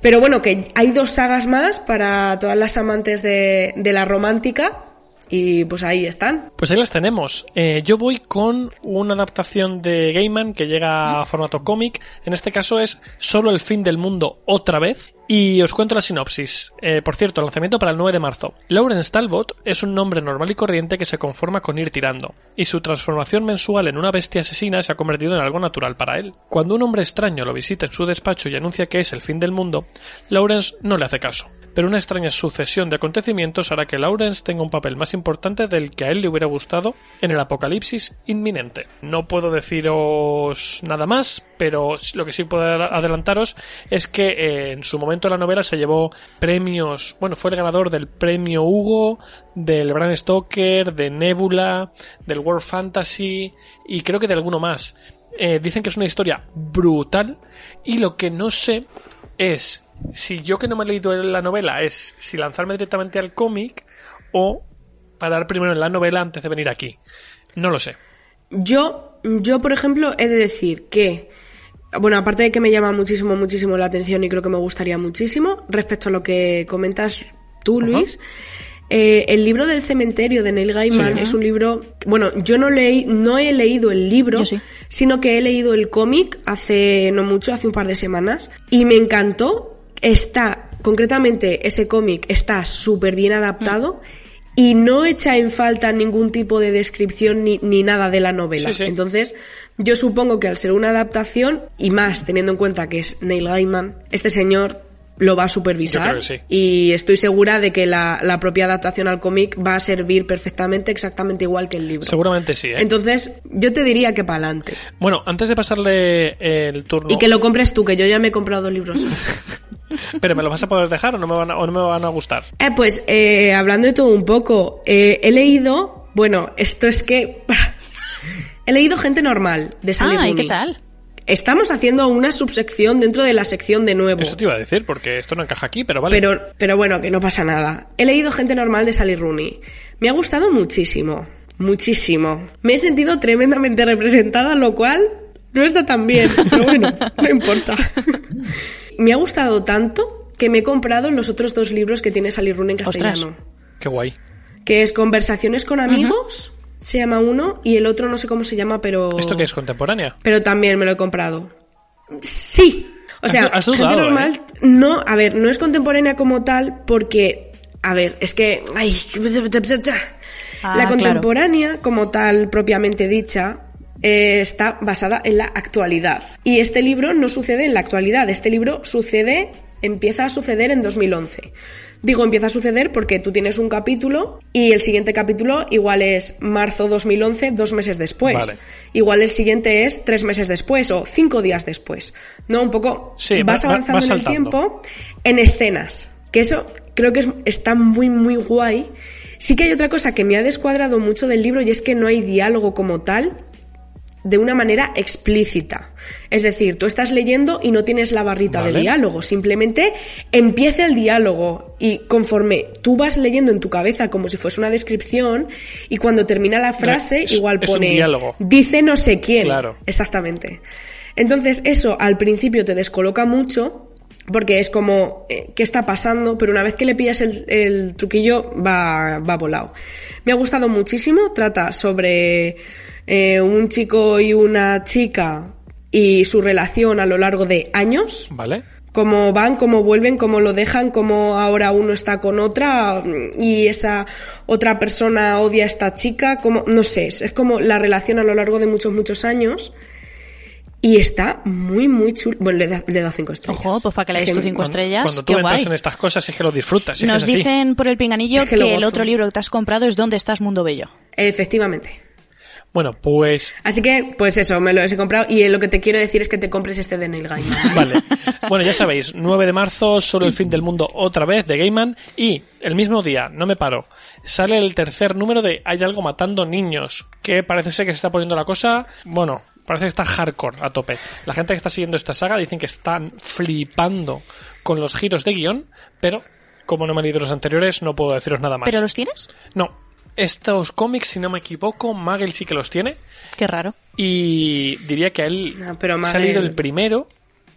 Speaker 2: Pero bueno, que hay dos sagas más para todas las amantes de, de la romántica y pues ahí están.
Speaker 3: Pues ahí las tenemos. Eh, yo voy con una adaptación de Gaiman que llega a formato cómic. En este caso es Solo el fin del mundo otra vez. Y os cuento la sinopsis. Eh, por cierto, lanzamiento para el 9 de marzo. Lawrence Talbot es un nombre normal y corriente que se conforma con ir tirando, y su transformación mensual en una bestia asesina se ha convertido en algo natural para él. Cuando un hombre extraño lo visita en su despacho y anuncia que es el fin del mundo, Lawrence no le hace caso. Pero una extraña sucesión de acontecimientos hará que Lawrence tenga un papel más importante del que a él le hubiera gustado en el apocalipsis inminente. No puedo deciros nada más, pero lo que sí puedo adelantaros es que eh, en su momento la novela se llevó premios, bueno, fue el ganador del premio Hugo, del Bram Stoker, de Nebula, del World Fantasy y creo que de alguno más. Eh, dicen que es una historia brutal y lo que no sé es si yo que no me he leído la novela es si lanzarme directamente al cómic o parar primero en la novela antes de venir aquí. No lo sé.
Speaker 2: Yo, yo, por ejemplo, he de decir que, bueno, aparte de que me llama muchísimo, muchísimo la atención y creo que me gustaría muchísimo, respecto a lo que comentas tú. Luis, eh, el libro del cementerio de Neil Gaiman
Speaker 3: Sí.
Speaker 2: es un libro, bueno, yo no leí, no he leído el libro,
Speaker 1: sí.
Speaker 2: sino que he leído el cómic hace no mucho, hace un par de semanas, y me encantó. Está, concretamente, ese cómic está súper bien adaptado. Y no echa en falta ningún tipo de descripción ni, ni nada de la novela.
Speaker 3: Sí, sí.
Speaker 2: Entonces, yo supongo que al ser una adaptación, y más teniendo en cuenta que es Neil Gaiman, este señor lo va a supervisar
Speaker 3: Yo creo que sí.
Speaker 2: y estoy segura de que la, la propia adaptación al cómic va a servir perfectamente exactamente igual que el libro.
Speaker 3: Seguramente sí, ¿eh?
Speaker 2: Entonces, yo te diría que para adelante.
Speaker 3: Bueno, antes de pasarle el turno...
Speaker 2: Y que lo compres tú, que yo ya me he comprado dos libros.
Speaker 3: Pero ¿me lo vas a poder dejar o no me van a, o no me van a gustar?
Speaker 2: Eh, pues, eh, hablando de todo un poco, eh, he leído, bueno, esto es que... he leído Gente Normal, de Sally
Speaker 1: Ah, ¿y qué tal?
Speaker 2: Estamos haciendo una subsección dentro de la sección de nuevo.
Speaker 3: Eso te iba a decir, porque esto no encaja aquí, pero vale.
Speaker 2: Pero, pero bueno, que no pasa nada. He leído Gente Normal de Sally Rooney. Me ha gustado muchísimo. Muchísimo. Me he sentido tremendamente representada, lo cual no está tan bien. Pero bueno, no importa. me ha gustado tanto que me he comprado los otros dos libros que tiene Sally Rooney en
Speaker 1: Ostras.
Speaker 2: castellano.
Speaker 3: Qué guay.
Speaker 2: Que es Conversaciones con amigos, se llama uno, y el otro no sé cómo se llama, pero...
Speaker 3: ¿Esto qué es contemporánea?
Speaker 2: Pero también me lo he comprado. Sí. O sea,
Speaker 3: has
Speaker 2: gente normal,
Speaker 3: ¿eh?
Speaker 2: no, a ver, no es contemporánea como tal porque, a ver, es que, ay,
Speaker 1: Ah,
Speaker 2: la
Speaker 1: claro.
Speaker 2: contemporánea como tal propiamente dicha eh, está basada en la actualidad. Y este libro no sucede en la actualidad, este libro sucede, empieza a suceder en 2011. Digo, empieza a suceder porque tú tienes un capítulo y el siguiente capítulo igual es marzo 2011, dos meses después.
Speaker 3: Vale.
Speaker 2: Igual el siguiente es tres meses después o cinco días después. No, un poco
Speaker 3: Sí,
Speaker 2: vas
Speaker 3: va- va-
Speaker 2: avanzando en el tiempo en escenas. Que eso creo que es- está muy, muy guay. Sí que hay otra cosa que me ha descuadrado mucho del libro y es que no hay diálogo como tal de una manera explícita. Es decir, tú estás leyendo y no tienes la barrita
Speaker 3: Vale.
Speaker 2: de diálogo, simplemente empieza el diálogo y conforme tú vas leyendo en tu cabeza como si fuese una descripción y cuando termina la frase
Speaker 3: es-
Speaker 2: igual pone dice no sé quién.
Speaker 3: Claro.
Speaker 2: Exactamente. Entonces eso al principio te descoloca mucho porque es como, eh, ¿qué está pasando? Pero una vez que le pillas el, el truquillo, va, va volado. Me ha gustado muchísimo. Trata sobre eh, un chico y una chica y su relación a lo largo de años.
Speaker 3: ¿Vale?
Speaker 2: Cómo van, cómo vuelven, cómo lo dejan, cómo ahora uno está con otra mm, y esa otra persona odia a esta chica, como, no sé, es es como la relación a lo largo de muchos, muchos años. Y está muy, muy chulo. Bueno, le da, le da cinco estrellas.
Speaker 1: Ojo, pues para que le des
Speaker 2: Es
Speaker 1: tus cinco
Speaker 3: Cuando,
Speaker 1: estrellas.
Speaker 3: cuando tú
Speaker 1: qué
Speaker 3: entras
Speaker 1: guay.
Speaker 3: en estas cosas es que lo disfrutas. es que
Speaker 1: Nos
Speaker 3: es así.
Speaker 1: dicen por el pinganillo
Speaker 2: Es
Speaker 1: que,
Speaker 2: que
Speaker 1: el otro libro que te has comprado es ¿Dónde estás, Mundo Bello?
Speaker 2: Efectivamente.
Speaker 3: Bueno, pues
Speaker 2: Así que, pues eso, me lo he comprado. Y lo que te quiero decir es que te compres este de Neil Gaiman.
Speaker 3: Vale. Bueno, ya sabéis, 9 de marzo, solo el fin del mundo otra vez de Gaiman. Y el mismo día, no me paro, sale el tercer número de Hay algo matando niños. Que parece ser que se está poniendo la cosa, bueno, parece que está hardcore a tope. La gente que está siguiendo esta saga dicen que están flipando con los giros de guion, pero como no me he leído los anteriores, no puedo deciros nada más.
Speaker 1: ¿Pero los tienes?
Speaker 3: No, estos cómics, si no me equivoco, Magel sí que los tiene.
Speaker 1: Qué raro.
Speaker 3: Y diría que a él
Speaker 2: No, pero
Speaker 3: se ha leído
Speaker 2: Magel-
Speaker 3: el primero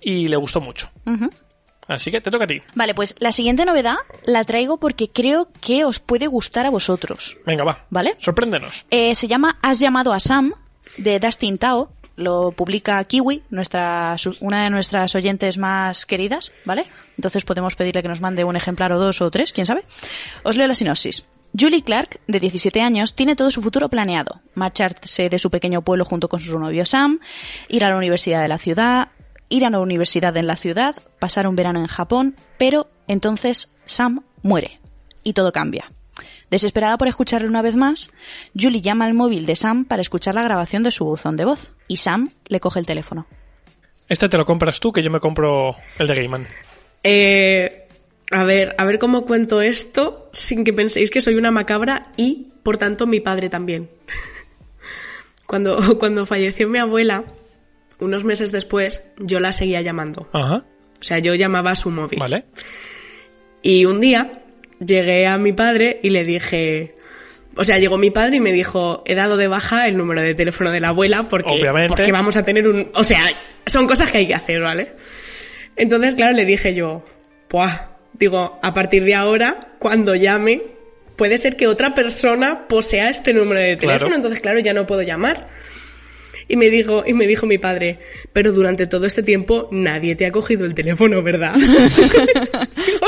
Speaker 3: y le gustó mucho. Así que te toca a ti.
Speaker 1: Vale, pues la siguiente novedad la traigo porque creo que os puede gustar a vosotros.
Speaker 3: Venga, va.
Speaker 1: ¿Vale?
Speaker 3: Sorpréndenos.
Speaker 1: Eh, se llama Has llamado a Sam, de Dustin Tao. Lo publica Kiwi, nuestra, una de nuestras oyentes más queridas, ¿vale? Entonces podemos pedirle que nos mande un ejemplar o dos o tres, quién sabe. Os leo la sinopsis. Julie Clark, de 17 años, tiene todo su futuro planeado. Marcharse de su pequeño pueblo junto con su novio Sam, ir a la universidad de la ciudad, ir a la universidad en la ciudad, pasar un verano en Japón, pero entonces Sam muere y todo cambia. Desesperada por escucharle una vez más, Julie llama al móvil de Sam para escuchar la grabación de su buzón de voz y Sam le coge el teléfono.
Speaker 3: Este te lo compras tú, que yo me compro el de Gaiman.
Speaker 2: Eh, a ver, a ver cómo cuento esto sin que penséis que soy una macabra y, por tanto, mi padre también. Cuando, cuando falleció mi abuela, unos meses después, yo la seguía llamando.
Speaker 3: Ajá.
Speaker 2: O sea, yo llamaba a su móvil.
Speaker 3: Vale.
Speaker 2: Y un día llegué a mi padre y le dije... O sea, llegó mi padre y me dijo, he dado de baja el número de teléfono de la abuela porque, porque vamos a tener un... O sea, son cosas que hay que hacer, ¿vale? Entonces, claro, le dije yo, Puah, digo, a partir de ahora, cuando llame, puede ser que otra persona posea este número de teléfono,
Speaker 3: Claro.
Speaker 2: entonces, claro, ya no puedo llamar. Y me dijo, y me dijo mi padre, pero durante todo este tiempo nadie te ha cogido el teléfono, ¿verdad? Digo,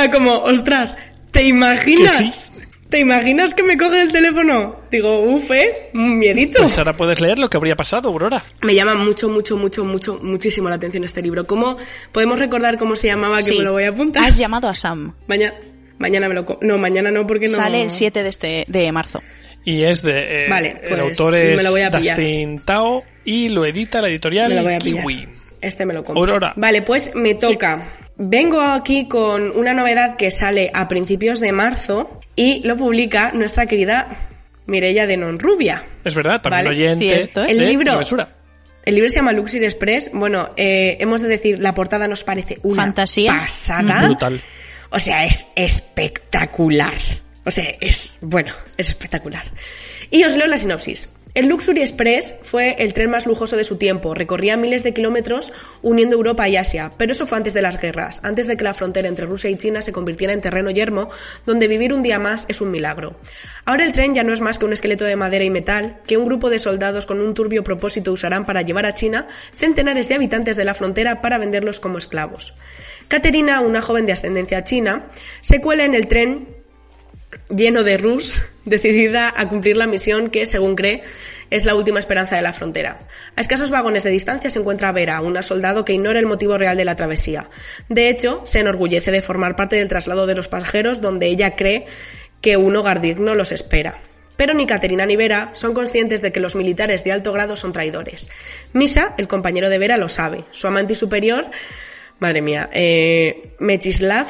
Speaker 2: era como, ostras, ¿te imaginas?
Speaker 3: Que sí.
Speaker 2: ¿Te imaginas que me coge el teléfono? Digo, uff, ¿eh? Miedito.
Speaker 3: Pues ahora puedes leer lo que habría pasado, Aurora.
Speaker 2: Me llama mucho, mucho, mucho, mucho, muchísimo la atención este libro. ¿Cómo podemos recordar cómo se llamaba? Que
Speaker 1: Sí.
Speaker 2: me lo voy a apuntar.
Speaker 1: Has llamado a Sam.
Speaker 2: Mañana, mañana me lo... No, mañana no, porque no...
Speaker 1: Sale el 7 de, este, de marzo.
Speaker 3: Y es de. eh,
Speaker 2: Vale,
Speaker 3: el
Speaker 2: pues
Speaker 3: autor
Speaker 2: me
Speaker 3: es
Speaker 2: lo voy a pillar.
Speaker 3: Dustin Tao y lo edita la editorial
Speaker 2: Me lo voy a pillar.
Speaker 3: Kiwi.
Speaker 2: Este me lo compro.
Speaker 3: Aurora.
Speaker 2: Vale, pues me toca. Vengo aquí con una novedad que sale a principios de marzo y lo publica nuestra querida Mireia de Nonrubia.
Speaker 3: Es verdad, también
Speaker 2: Vale,
Speaker 3: oyente.
Speaker 1: cierto, ¿eh?
Speaker 2: El
Speaker 3: de
Speaker 2: libro-. El libro se llama Luxury Express. Bueno, eh, hemos de decir, la portada nos parece una
Speaker 1: Fantasía.
Speaker 2: pasada.
Speaker 3: Brutal.
Speaker 2: O sea, es espectacular. O sea, es, bueno, es espectacular. Y os leo la sinopsis. El Luxury Express fue el tren más lujoso de su tiempo. Recorría miles de kilómetros uniendo Europa y Asia. Pero eso fue antes de las guerras, antes de que la frontera entre Rusia y China se convirtiera en terreno yermo, donde vivir un día más es un milagro. Ahora el tren ya no es más que un esqueleto de madera y metal que un grupo de soldados con un turbio propósito usarán para llevar a China centenares de habitantes de la frontera para venderlos como esclavos. Caterina, una joven de ascendencia china, se cuela en el tren lleno de Rus, decidida a cumplir la misión que, según cree, es la última esperanza de la frontera. A escasos vagones de distancia se encuentra Vera, una soldado que ignora el motivo real de la travesía. De hecho, se enorgullece de formar parte del traslado de los pasajeros donde ella cree que un hogar digno los espera. Pero ni Caterina ni Vera son conscientes de que los militares de alto grado son traidores. Misa, el compañero de Vera, lo sabe. Su amante y superior, madre mía, eh, Mechislav,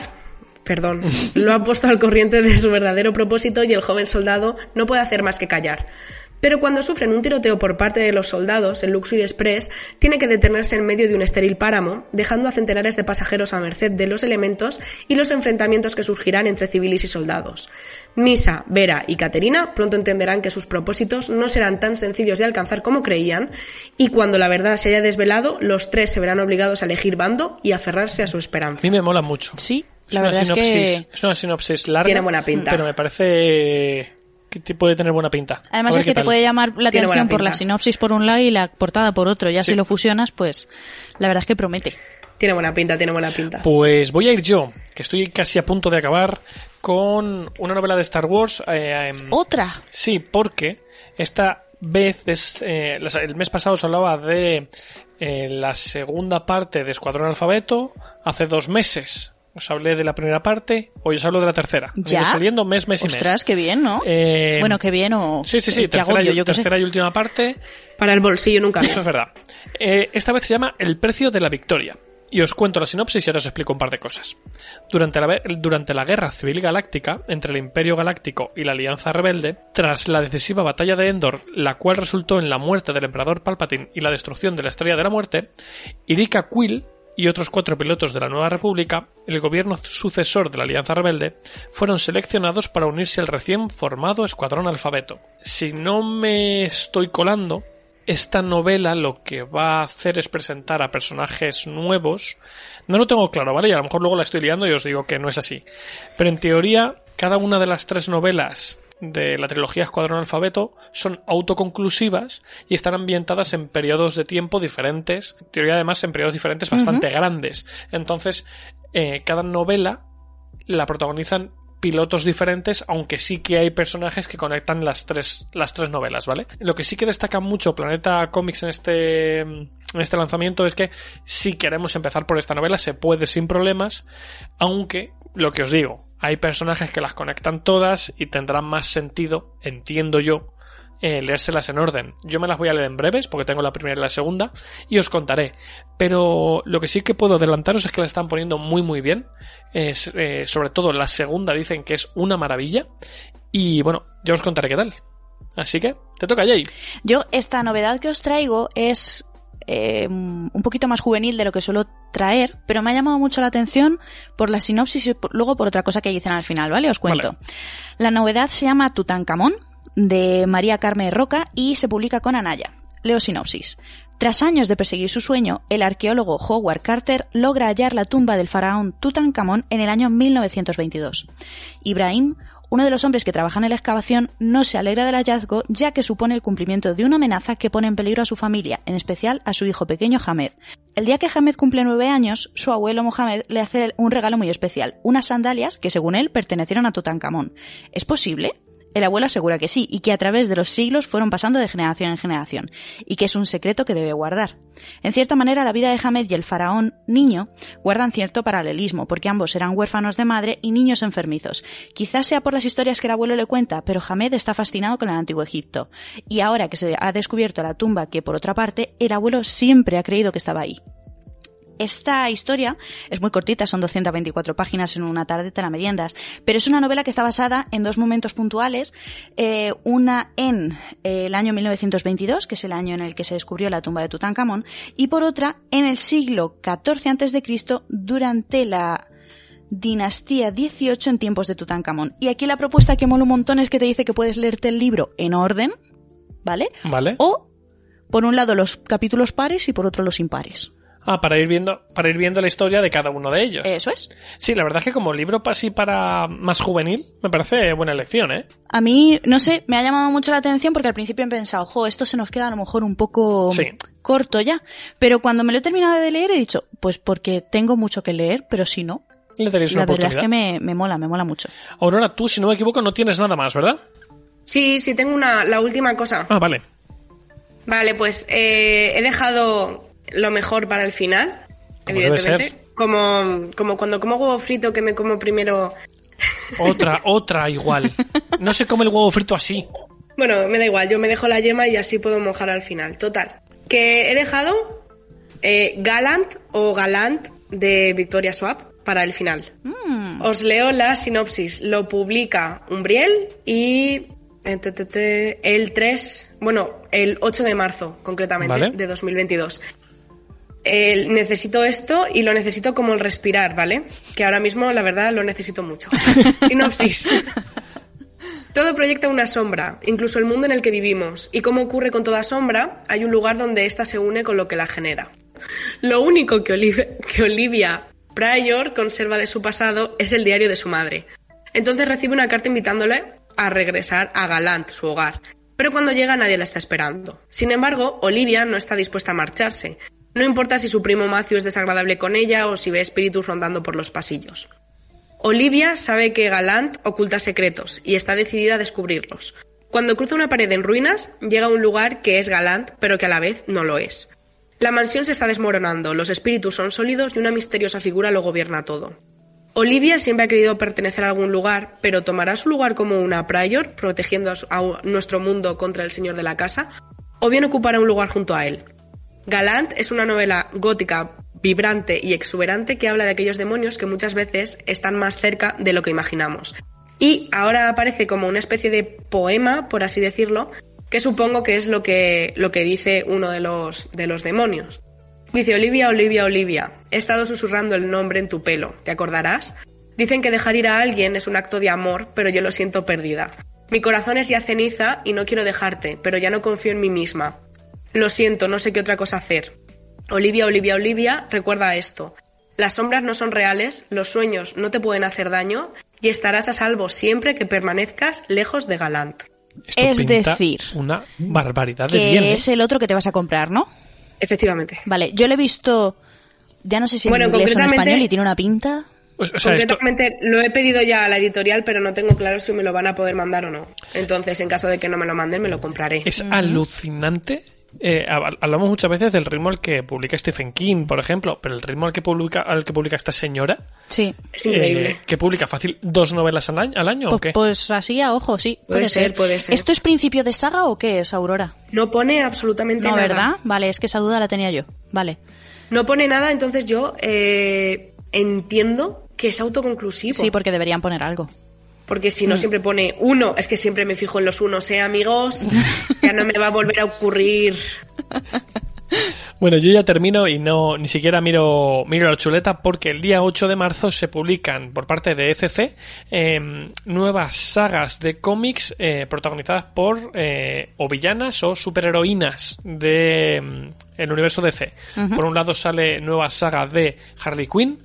Speaker 2: perdón, lo ha puesto al corriente de su verdadero propósito y el joven soldado no puede hacer más que callar. Pero cuando sufren un tiroteo por parte de los soldados, el Luxury Express tiene que detenerse en medio de un estéril páramo, dejando a centenares de pasajeros a merced de los elementos y los enfrentamientos que surgirán entre civiles y soldados. Misa, Vera y Caterina pronto entenderán que sus propósitos no serán tan sencillos de alcanzar como creían, y cuando la verdad se haya desvelado, los tres se verán obligados a elegir bando y aferrarse a su
Speaker 3: A
Speaker 2: esperanza.
Speaker 3: mí me mola mucho.
Speaker 1: Sí, la
Speaker 3: una
Speaker 1: verdad es
Speaker 3: sinopsis,
Speaker 1: que...
Speaker 3: es una sinopsis larga.
Speaker 2: Tiene buena pinta.
Speaker 3: Pero me parece que te puede tener buena pinta.
Speaker 1: Además es que te
Speaker 3: tal.
Speaker 1: puede llamar la
Speaker 2: Tiene
Speaker 1: atención por la sinopsis por un lado y la portada por otro. Ya
Speaker 3: Sí.
Speaker 1: si lo fusionas, pues la verdad es que promete.
Speaker 2: Tiene buena pinta, tiene buena pinta.
Speaker 3: Pues voy a ir yo, que estoy casi a punto de acabar con una novela de Star Wars. eh, em,
Speaker 1: Otra.
Speaker 3: Sí, porque esta vez es. eh, el mes pasado se hablaba de eh, la segunda parte de Escuadrón Alfabeto. Hace dos meses os hablé de la primera parte. Hoy os hablo de la tercera.
Speaker 1: ¿Ya?
Speaker 3: saliendo mes, mes y
Speaker 1: Ostras,
Speaker 3: mes.
Speaker 1: qué bien, ¿no?
Speaker 3: Eh,
Speaker 1: bueno, qué bien o...
Speaker 3: Sí, sí, sí.
Speaker 1: qué
Speaker 3: Tercera,
Speaker 1: agobio,
Speaker 3: y,
Speaker 1: yo qué sé.
Speaker 3: tercera y última parte.
Speaker 2: Para el bolsillo nunca.
Speaker 3: Eso es verdad. Eh, esta vez se llama El precio de la victoria. Y os cuento la sinopsis y ahora os explico un par de cosas. Durante la, durante la Guerra Civil Galáctica entre el Imperio Galáctico y la Alianza Rebelde, tras la decisiva batalla de Endor, la cual resultó en la muerte del Emperador Palpatine y la destrucción de la Estrella de la Muerte, Irika Quill y otros cuatro pilotos de la Nueva República, el gobierno sucesor de la Alianza Rebelde, fueron seleccionados para unirse al recién formado Escuadrón Alfabeto. Si no me estoy colando, esta novela lo que va a hacer es presentar a personajes nuevos. No lo tengo claro, ¿vale? Y a lo mejor luego la estoy liando y os digo que no es así. Pero en teoría, cada una de las tres novelas de la trilogía Escuadrón Alfabeto son autoconclusivas y están ambientadas en periodos de tiempo diferentes, en teoría además en periodos diferentes bastante grandes. Entonces, eh, cada novela la protagonizan pilotos diferentes, aunque sí que hay personajes que conectan las tres, las tres novelas, ¿vale? Lo que sí que destaca mucho Planeta Comics en este, en este lanzamiento es que si queremos empezar por esta novela se puede sin problemas, aunque lo que os digo, hay personajes que las conectan todas y tendrán más sentido, entiendo yo, eh, leérselas en orden. Yo me las voy a leer en breves porque tengo la primera y la segunda y os contaré. Pero lo que sí que puedo adelantaros es que la están poniendo muy muy bien. Es, eh, sobre todo la segunda dicen que es una maravilla. Y bueno, ya os contaré qué tal. Así que te toca Jay.
Speaker 1: Yo, esta novedad que os traigo es eh, un poquito más juvenil de lo que suelo traer, pero me ha llamado mucho la atención por la sinopsis y por- luego por otra cosa que dicen al final, ¿vale? Os cuento.
Speaker 3: Vale.
Speaker 1: La novedad se llama Tutankamón, de María Carmen Roca, y se publica con Anaya. Leo sinopsis. Tras años de perseguir su sueño, el arqueólogo Howard Carter logra hallar la tumba del faraón Tutankamón en el año 1922. Ibrahim, Uno de los hombres que trabajan en la excavación no se alegra del hallazgo ya que supone el cumplimiento de una amenaza que pone en peligro a su familia, en especial a su hijo pequeño Hamed. El día que Hamed cumple nueve años, su abuelo Mohamed le hace un regalo muy especial, unas sandalias que según él pertenecieron a Tutankamón. ¿Es posible? El abuelo asegura que sí, y que a través de los siglos fueron pasando de generación en generación, y que es un secreto que debe guardar. En cierta manera, la vida de Hamed y el faraón niño guardan cierto paralelismo, porque ambos eran huérfanos de madre y niños enfermizos. Quizás sea por las historias que el abuelo le cuenta, pero Hamed está fascinado con el antiguo Egipto. Y ahora que se ha descubierto la tumba que, por otra parte, el abuelo siempre ha creído que estaba ahí. Esta historia es muy cortita, son 224 páginas en una tarde de la meriendas, pero es una novela que está basada en dos momentos puntuales, eh, una en eh, el año 1922, que es el año en el que se descubrió la tumba de Tutankamón, y por otra en el siglo XIV a.C., durante la dinastía XVIII en tiempos de Tutankamón. Y aquí la propuesta que mola un montón es que te dice que puedes leerte el libro en orden, ¿vale?
Speaker 3: Vale.
Speaker 1: O, por un lado, los capítulos pares y por otro los impares.
Speaker 3: Ah, para ir viendo, para ir viendo la historia de cada uno de ellos.
Speaker 1: Eso es.
Speaker 3: Sí, la verdad es que como libro así para más juvenil, me parece buena elección, ¿eh?
Speaker 1: A mí, no sé, me ha llamado mucho la atención porque al principio he pensado, ojo, esto se nos queda a lo mejor un poco
Speaker 3: Sí.
Speaker 1: corto ya. Pero cuando me lo he terminado de leer he dicho, pues porque tengo mucho que leer, pero si no,
Speaker 3: Le daréis una
Speaker 1: la verdad es que me, me mola, me mola mucho.
Speaker 3: Aurora, tú, si no me equivoco, no tienes nada más, ¿verdad?
Speaker 2: Sí, sí, tengo una, la última cosa.
Speaker 3: Ah, vale.
Speaker 2: Vale, pues eh, he dejado lo mejor para el final,
Speaker 3: Como debe
Speaker 2: evidentemente. Como, como cuando como huevo frito que me como primero...
Speaker 3: Otra, otra igual. No se come el huevo frito así.
Speaker 2: Bueno, me da igual, yo me dejo la yema y así puedo mojar al final. Total. Que he dejado eh, Galant o Galant de Victoria Swap para el final.
Speaker 1: Mm.
Speaker 2: Os leo la sinopsis. Lo publica Umbriel y eh, el 3, bueno, el 8 de marzo concretamente
Speaker 3: Vale.
Speaker 2: de 2022. Necesito esto y lo necesito como el respirar, ¿vale? Que ahora mismo, la verdad, lo necesito mucho. Sinopsis. Todo proyecta una sombra, incluso el mundo en el que vivimos, y como ocurre con toda sombra, hay un lugar donde ésta se une con lo que la genera. Lo único que Olivia, que Olivia Pryor conserva de su pasado es el diario de su madre. Entonces recibe una carta invitándole a regresar a Galant, su hogar. Pero cuando llega nadie la está esperando. Sin embargo, Olivia no está dispuesta a marcharse. No importa si su primo Matthew es desagradable con ella o si ve espíritus rondando por los pasillos. Olivia sabe que Galant oculta secretos y está decidida a descubrirlos. Cuando cruza una pared en ruinas, llega a un lugar que es Galant, pero que a la vez no lo es. La mansión se está desmoronando, los espíritus son sólidos y una misteriosa figura lo gobierna todo. Olivia siempre ha querido pertenecer a algún lugar, pero ¿tomará su lugar como una Prior, protegiendo a, a nuestro mundo contra el señor de la casa? ¿O bien ocupará un lugar junto a él? Galant es una novela gótica, vibrante y exuberante que habla de aquellos demonios que muchas veces están más cerca de lo que imaginamos. Y ahora aparece como una especie de poema, por así decirlo, que supongo que es lo que, lo que dice uno de los, de los demonios. Dice Olivia, Olivia, Olivia, he estado susurrando el nombre en tu pelo, ¿te acordarás? Dicen que dejar ir a alguien es un acto de amor, pero yo lo siento perdida. Mi corazón es ya ceniza y no quiero dejarte, pero ya no confío en mí misma. Lo siento, no sé qué otra cosa hacer. Olivia, Olivia, Olivia, recuerda esto. Las sombras no son reales, los sueños no te pueden hacer daño y estarás a salvo siempre que permanezcas lejos de Galant.
Speaker 3: Esto
Speaker 1: Es
Speaker 3: pinta
Speaker 1: decir,
Speaker 3: Una barbaridad de
Speaker 1: Que
Speaker 3: bien, ¿eh?
Speaker 1: es el otro que te vas a comprar, ¿no?
Speaker 2: Efectivamente.
Speaker 1: Vale, yo lo he visto, ya no sé si en
Speaker 2: Bueno,
Speaker 1: inglés o en español y tiene una pinta.
Speaker 3: O esto,
Speaker 2: Concretamente lo he pedido ya a la editorial, pero no tengo claro si me lo van a poder mandar o no. Entonces, en caso de que no me lo manden, me lo compraré.
Speaker 3: es alucinante. Eh, hab- hablamos muchas veces del ritmo al que publica Stephen King, por ejemplo, pero el ritmo al que publica, al que publica esta señora,
Speaker 1: Sí.
Speaker 2: Es increíble.
Speaker 3: eh, que publica fácil dos novelas al año, al año ¿o
Speaker 1: Pues,
Speaker 3: qué?
Speaker 1: pues así a ojo, sí. Puede,
Speaker 2: Puede ser, puede ser.
Speaker 1: ¿Esto es principio de saga o qué es, Aurora?
Speaker 2: No pone absolutamente
Speaker 1: No,
Speaker 2: nada.
Speaker 1: ¿verdad? Vale, es que esa duda la tenía yo. Vale.
Speaker 2: No pone nada, entonces yo eh, entiendo que es autoconclusivo.
Speaker 1: Sí, porque deberían poner algo.
Speaker 2: Porque si no, siempre pone uno. Es que siempre me fijo en los unos, ¿eh, amigos? ya no me va a volver a ocurrir.
Speaker 3: Bueno, yo ya termino y no ni siquiera miro, miro la chuleta porque el día 8 de marzo se publican por parte de ECC eh, nuevas sagas de cómics eh, protagonizadas por eh, o villanas o superheroínas de mm, el universo DC. Por un lado sale nueva saga de Harley Quinn,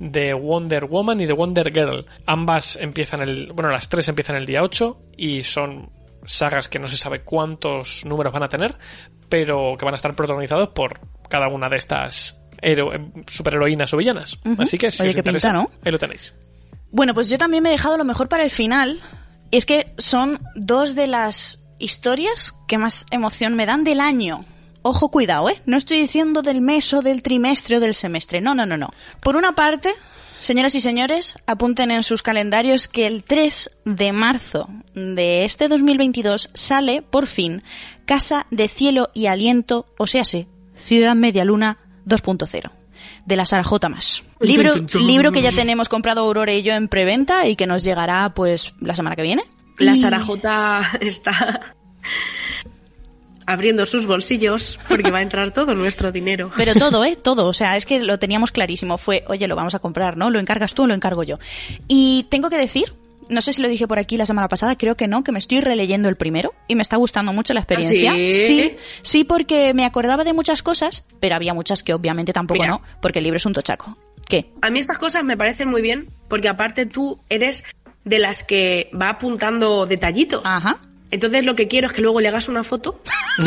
Speaker 3: de Wonder Woman y de Wonder Girl. Ambas empiezan el, bueno, las tres empiezan el día 8 y son sagas que no se sabe cuántos números van a tener, pero que van a estar protagonizados por cada una de estas hero- superheroínas o villanas. Así que si
Speaker 1: Oye,
Speaker 3: os
Speaker 1: qué
Speaker 3: interesa,
Speaker 1: pinta, ¿no?
Speaker 3: ahí lo tenéis.
Speaker 1: Bueno, pues yo también me he dejado lo mejor para el final. Y es que son dos de las historias que más emoción me dan del año. Ojo, cuidado, ¿eh? No estoy diciendo del mes o del trimestre o del semestre. No, no, no, no. Por una parte, señoras y señores, apunten en sus calendarios que el 3 de marzo de este 2022 sale, por fin, Casa de Cielo y Aliento, o sea, sí, Ciudad Media Luna 2.0 de la Sara J. Más. Libro, libro que ya tenemos comprado Aurora y yo en preventa y que nos llegará pues la semana que viene.
Speaker 2: La Sara J está abriendo sus bolsillos porque va a entrar todo nuestro dinero.
Speaker 1: Pero todo, ¿eh? Todo. O sea, es que lo teníamos clarísimo. Fue, oye, lo vamos a comprar, ¿no? ¿Lo encargas tú o lo encargo yo? Y tengo que decir, no sé si lo dije por aquí la semana pasada, creo que no, que me estoy releyendo el primero y me está gustando mucho la experiencia.
Speaker 2: sí?
Speaker 1: sí, sí, porque me acordaba de muchas cosas, pero había muchas que obviamente tampoco
Speaker 2: Mira.
Speaker 1: no, porque el libro es un tochaco. ¿Qué?
Speaker 2: A mí estas cosas me parecen muy bien porque aparte tú eres de las que va apuntando detallitos.
Speaker 1: Ajá.
Speaker 2: Entonces lo que quiero es que luego le hagas una foto.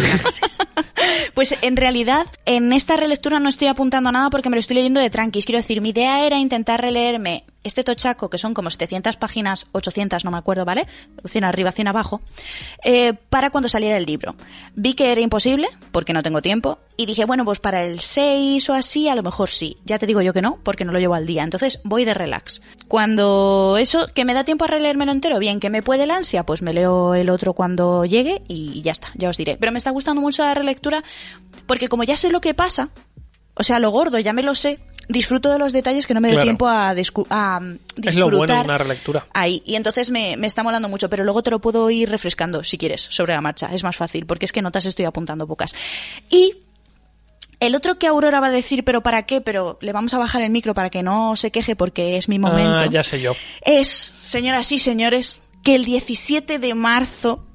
Speaker 1: Pues en realidad, en esta relectura no estoy apuntando nada porque me lo estoy leyendo de tranquis. Quiero decir, mi idea era intentar releerme este tochaco, que son como 700 páginas, 800, no me acuerdo, ¿vale? 100 arriba, 100 abajo, eh, para cuando saliera el libro. Vi que era imposible, porque no tengo tiempo, y dije, bueno, pues para el 6 o así, a lo mejor sí. Ya te digo yo que no, porque no lo llevo al día. Entonces voy de relax. Cuando eso, que me da tiempo a releérmelo entero, bien, que me puede el ansia, pues me leo el otro cuando llegue y ya está, ya os diré. Pero me está gustando mucho la relectura porque como ya sé lo que pasa, o sea, lo gordo, ya me lo sé, disfruto de los detalles que no me doy
Speaker 3: Claro.
Speaker 1: tiempo a, discu- a disfrutar.
Speaker 3: Es lo bueno de una relectura.
Speaker 1: Ahí, y entonces me, me está molando mucho, pero luego te lo puedo ir refrescando si quieres, sobre la marcha, es más fácil, porque es que notas estoy apuntando pocas. Y el otro que Aurora va a decir, pero ¿para qué? Pero le vamos a bajar el micro para que no se queje porque es mi momento.
Speaker 3: Ah, ya sé yo.
Speaker 1: Es, señoras y señores, que el 17 de marzo,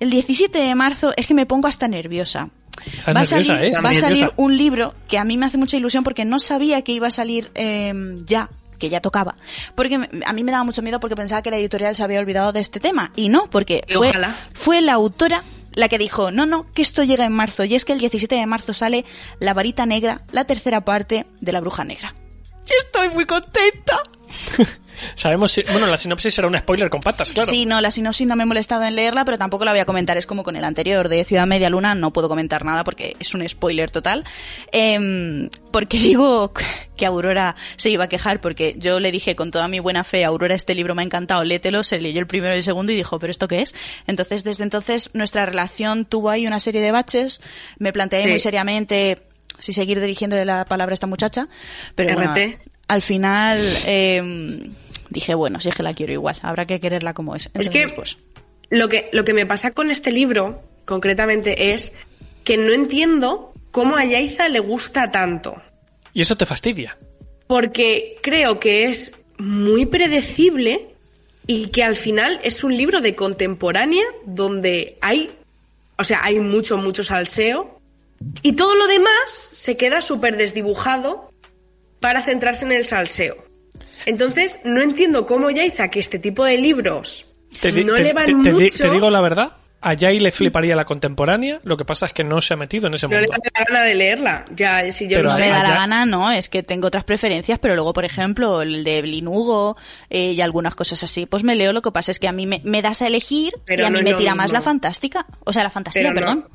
Speaker 1: el 17 de marzo es que me pongo hasta nerviosa.
Speaker 3: Estás
Speaker 1: va, a
Speaker 3: nerviosa,
Speaker 1: salir,
Speaker 3: ¿eh?
Speaker 1: va a salir un libro que a mí me hace mucha ilusión porque no sabía que iba a salir eh, ya que ya tocaba. Porque a mí me daba mucho miedo porque pensaba que la editorial se había olvidado de este tema. Y no, porque
Speaker 2: Y
Speaker 1: fue, fue la autora la que dijo, no, no, que esto llega en marzo. Y es que el 17 de marzo sale La varita negra, la tercera parte de La bruja negra. Estoy muy contenta.
Speaker 3: Sabemos si... Bueno, la sinopsis será un spoiler con patas, claro.
Speaker 1: Sí, no, la sinopsis no me he molestado en leerla, pero tampoco la voy a comentar. Es como con el anterior de Ciudad Media Luna, no puedo comentar nada porque es un spoiler total. Em, porque digo que Aurora se iba a quejar porque yo le dije con toda mi buena fe, Aurora, este libro me ha encantado, léetelo, se leyó el primero y el segundo y dijo, ¿pero esto qué es? Entonces, desde entonces, nuestra relación tuvo ahí una serie de baches. Me planteé
Speaker 2: Sí.
Speaker 1: muy seriamente si seguir dirigiéndole la palabra a esta muchacha, pero bueno,
Speaker 2: RT.
Speaker 1: Al final em, dije, bueno, si es que la quiero igual, habrá que quererla como es.
Speaker 2: Es que
Speaker 1: pues,
Speaker 2: lo que lo que me pasa con este libro, concretamente, es que no entiendo cómo a Yaiza le gusta tanto.
Speaker 3: Y eso te fastidia.
Speaker 2: Porque creo que es muy predecible y que al final es un libro de contemporánea donde hay, o sea, hay mucho, mucho salseo y todo lo demás se queda súper desdibujado para centrarse en el salseo. Entonces, no entiendo cómo Yaiza, que este tipo de libros
Speaker 3: Te,
Speaker 2: no
Speaker 3: te-
Speaker 2: le van
Speaker 3: te-
Speaker 2: mucho,
Speaker 3: te digo la verdad, a Jai le fliparía la contemporánea, lo que pasa es que no se ha metido en ese
Speaker 2: no le
Speaker 3: mundo.
Speaker 2: da la gana de leerla. Ya, si yo
Speaker 3: Pero
Speaker 2: no
Speaker 1: no me da la gana, no, es que tengo otras preferencias, pero luego, por ejemplo, el de Evelyn Hugo eh, y algunas cosas así, pues me leo, lo que pasa es que a mí me, me das a elegir
Speaker 2: Pero
Speaker 1: y a
Speaker 2: no
Speaker 1: mí me tira más la fantástica, o sea, la fantasía,
Speaker 2: Pero no-
Speaker 1: perdón.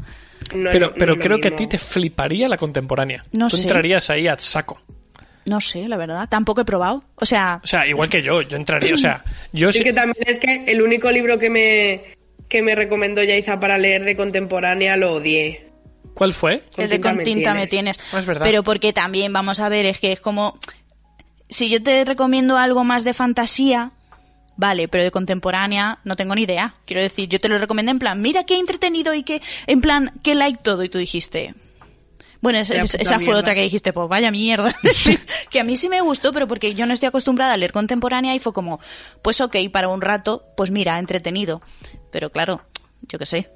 Speaker 2: no
Speaker 3: Pero, pero
Speaker 2: no
Speaker 3: creo que a ti te fliparía la contemporánea.
Speaker 1: No
Speaker 3: Tú
Speaker 1: sé.
Speaker 3: entrarías ahí a saco.
Speaker 1: No sé, la verdad, tampoco he probado. O sea,
Speaker 3: O sea, igual que yo, yo entraría, o sea, yo
Speaker 2: Es
Speaker 3: sí...
Speaker 2: que también es que el único libro que me, que me recomendó Yaiza para leer de contemporánea lo odié.
Speaker 3: ¿Cuál fue?
Speaker 2: Con
Speaker 1: el de con
Speaker 2: me
Speaker 1: tinta me
Speaker 2: tienes.
Speaker 1: tienes.
Speaker 3: Ah, es verdad.
Speaker 1: Pero porque también, vamos a ver, es que es como... Si yo te recomiendo algo más de fantasía, vale, pero de contemporánea no tengo ni idea. Quiero decir, yo te lo recomendé en plan, mira qué entretenido y qué, en plan, qué like todo, y tú dijiste... Bueno, es- es- esa fue
Speaker 2: mierda.
Speaker 1: otra que dijiste, pues vaya mierda. que a mí sí me gustó, pero porque yo no estoy acostumbrada a leer contemporánea y fue como, pues ok, para un rato, pues mira, entretenido. Pero claro, yo qué sé.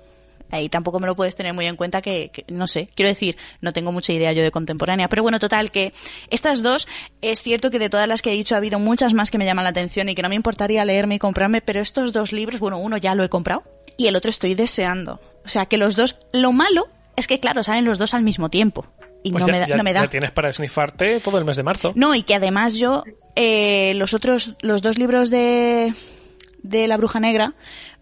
Speaker 1: ahí tampoco me lo puedes tener muy en cuenta que, que, no sé, quiero decir, no tengo mucha idea yo de contemporánea, pero bueno, total, que estas dos, es cierto que de todas las que he dicho ha habido muchas más que me llaman la atención y que no me importaría leerme y comprarme, pero estos dos libros, bueno, uno ya lo he comprado y el otro estoy deseando. O sea, que los dos, lo malo es que claro, salen los dos al mismo tiempo. Y
Speaker 3: Pues
Speaker 1: no,
Speaker 3: ya,
Speaker 1: me da,
Speaker 3: ya-
Speaker 1: no me da.
Speaker 3: ya tienes para snifarte todo el mes de marzo.
Speaker 1: No, y que además yo, eh, los otros, los dos libros de, de La Bruja Negra,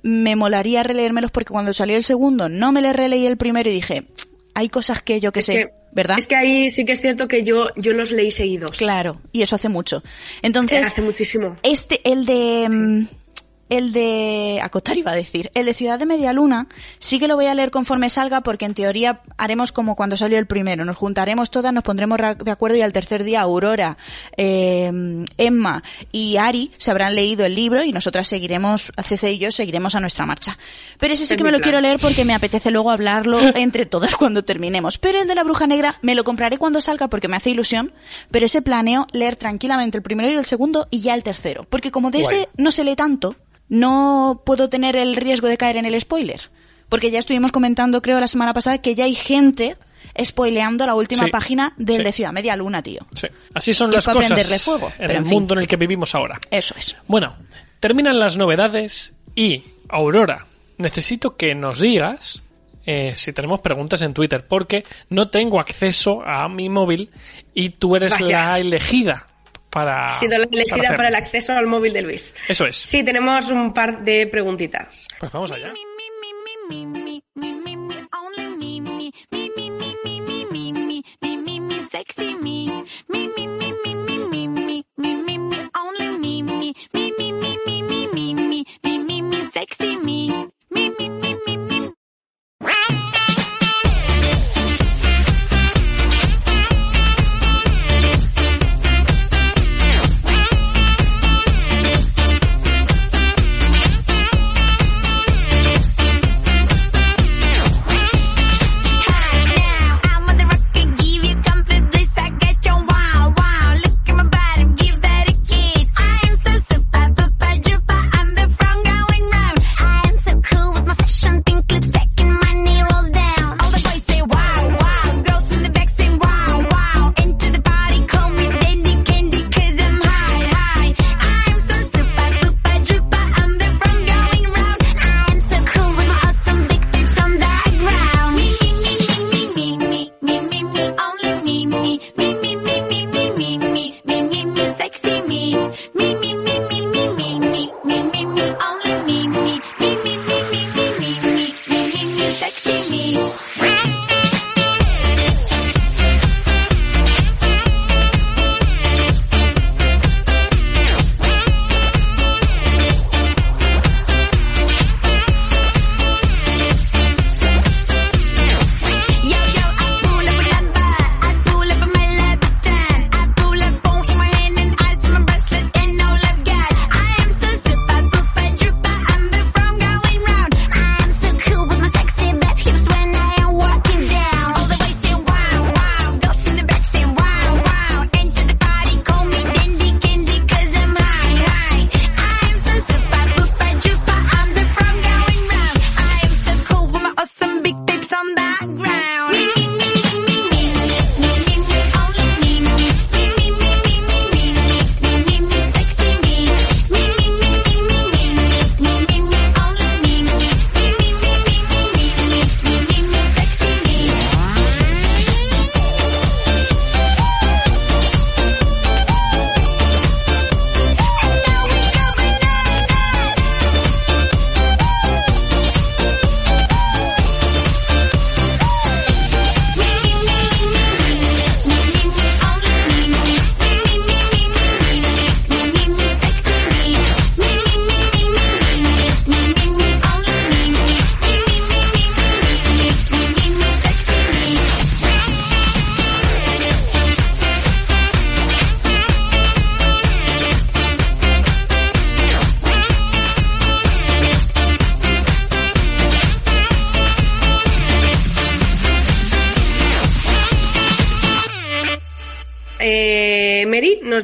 Speaker 1: me molaría releérmelos porque cuando salió el segundo no me le releí el primero y dije, hay cosas que yo que
Speaker 2: Es
Speaker 1: sé,
Speaker 2: que-
Speaker 1: ¿verdad?
Speaker 2: Es que ahí sí que es cierto que yo, yo los leí seguidos.
Speaker 1: Claro, y eso hace mucho. Entonces,
Speaker 2: Hace muchísimo.
Speaker 1: este, el de... mm, El de Acotar iba a decir. El de Ciudad de Media Luna sí que lo voy a leer conforme salga porque en teoría haremos como cuando salió el primero. Nos juntaremos todas, nos pondremos de acuerdo y al tercer día Aurora, eh, Emma y Ari se habrán leído el libro y nosotras seguiremos, CC y yo seguiremos a nuestra marcha. Pero ese sí
Speaker 2: Es
Speaker 1: que me lo
Speaker 2: plan.
Speaker 1: quiero leer porque me apetece luego hablarlo entre todas cuando terminemos. Pero el de la Bruja Negra me lo compraré cuando salga porque me hace ilusión, pero ese planeo leer tranquilamente el primero y el segundo y ya el tercero. Porque como de
Speaker 3: Guay.
Speaker 1: ese no se lee tanto, no puedo tener el riesgo de caer en el spoiler. Porque ya estuvimos comentando, creo, la semana pasada que ya hay gente spoileando la última
Speaker 3: Sí,
Speaker 1: página del
Speaker 3: sí.
Speaker 1: de Ciudad Media Luna, tío.
Speaker 3: Sí. Así son las cosas
Speaker 1: fuego,
Speaker 3: en
Speaker 1: pero
Speaker 3: el
Speaker 1: en fin.
Speaker 3: mundo en el que vivimos ahora.
Speaker 1: Eso es.
Speaker 3: Bueno, terminan las novedades y, Aurora, necesito que nos digas eh, si tenemos preguntas en Twitter, porque no tengo acceso a mi móvil y tú eres
Speaker 2: Vaya.
Speaker 3: la elegida para.
Speaker 2: Sido la elegida
Speaker 3: hacerlo.
Speaker 2: para el acceso al móvil de Luis.
Speaker 3: Eso es.
Speaker 2: Sí, tenemos un par de preguntitas.
Speaker 3: Pues vamos allá.
Speaker 4: me, me, me,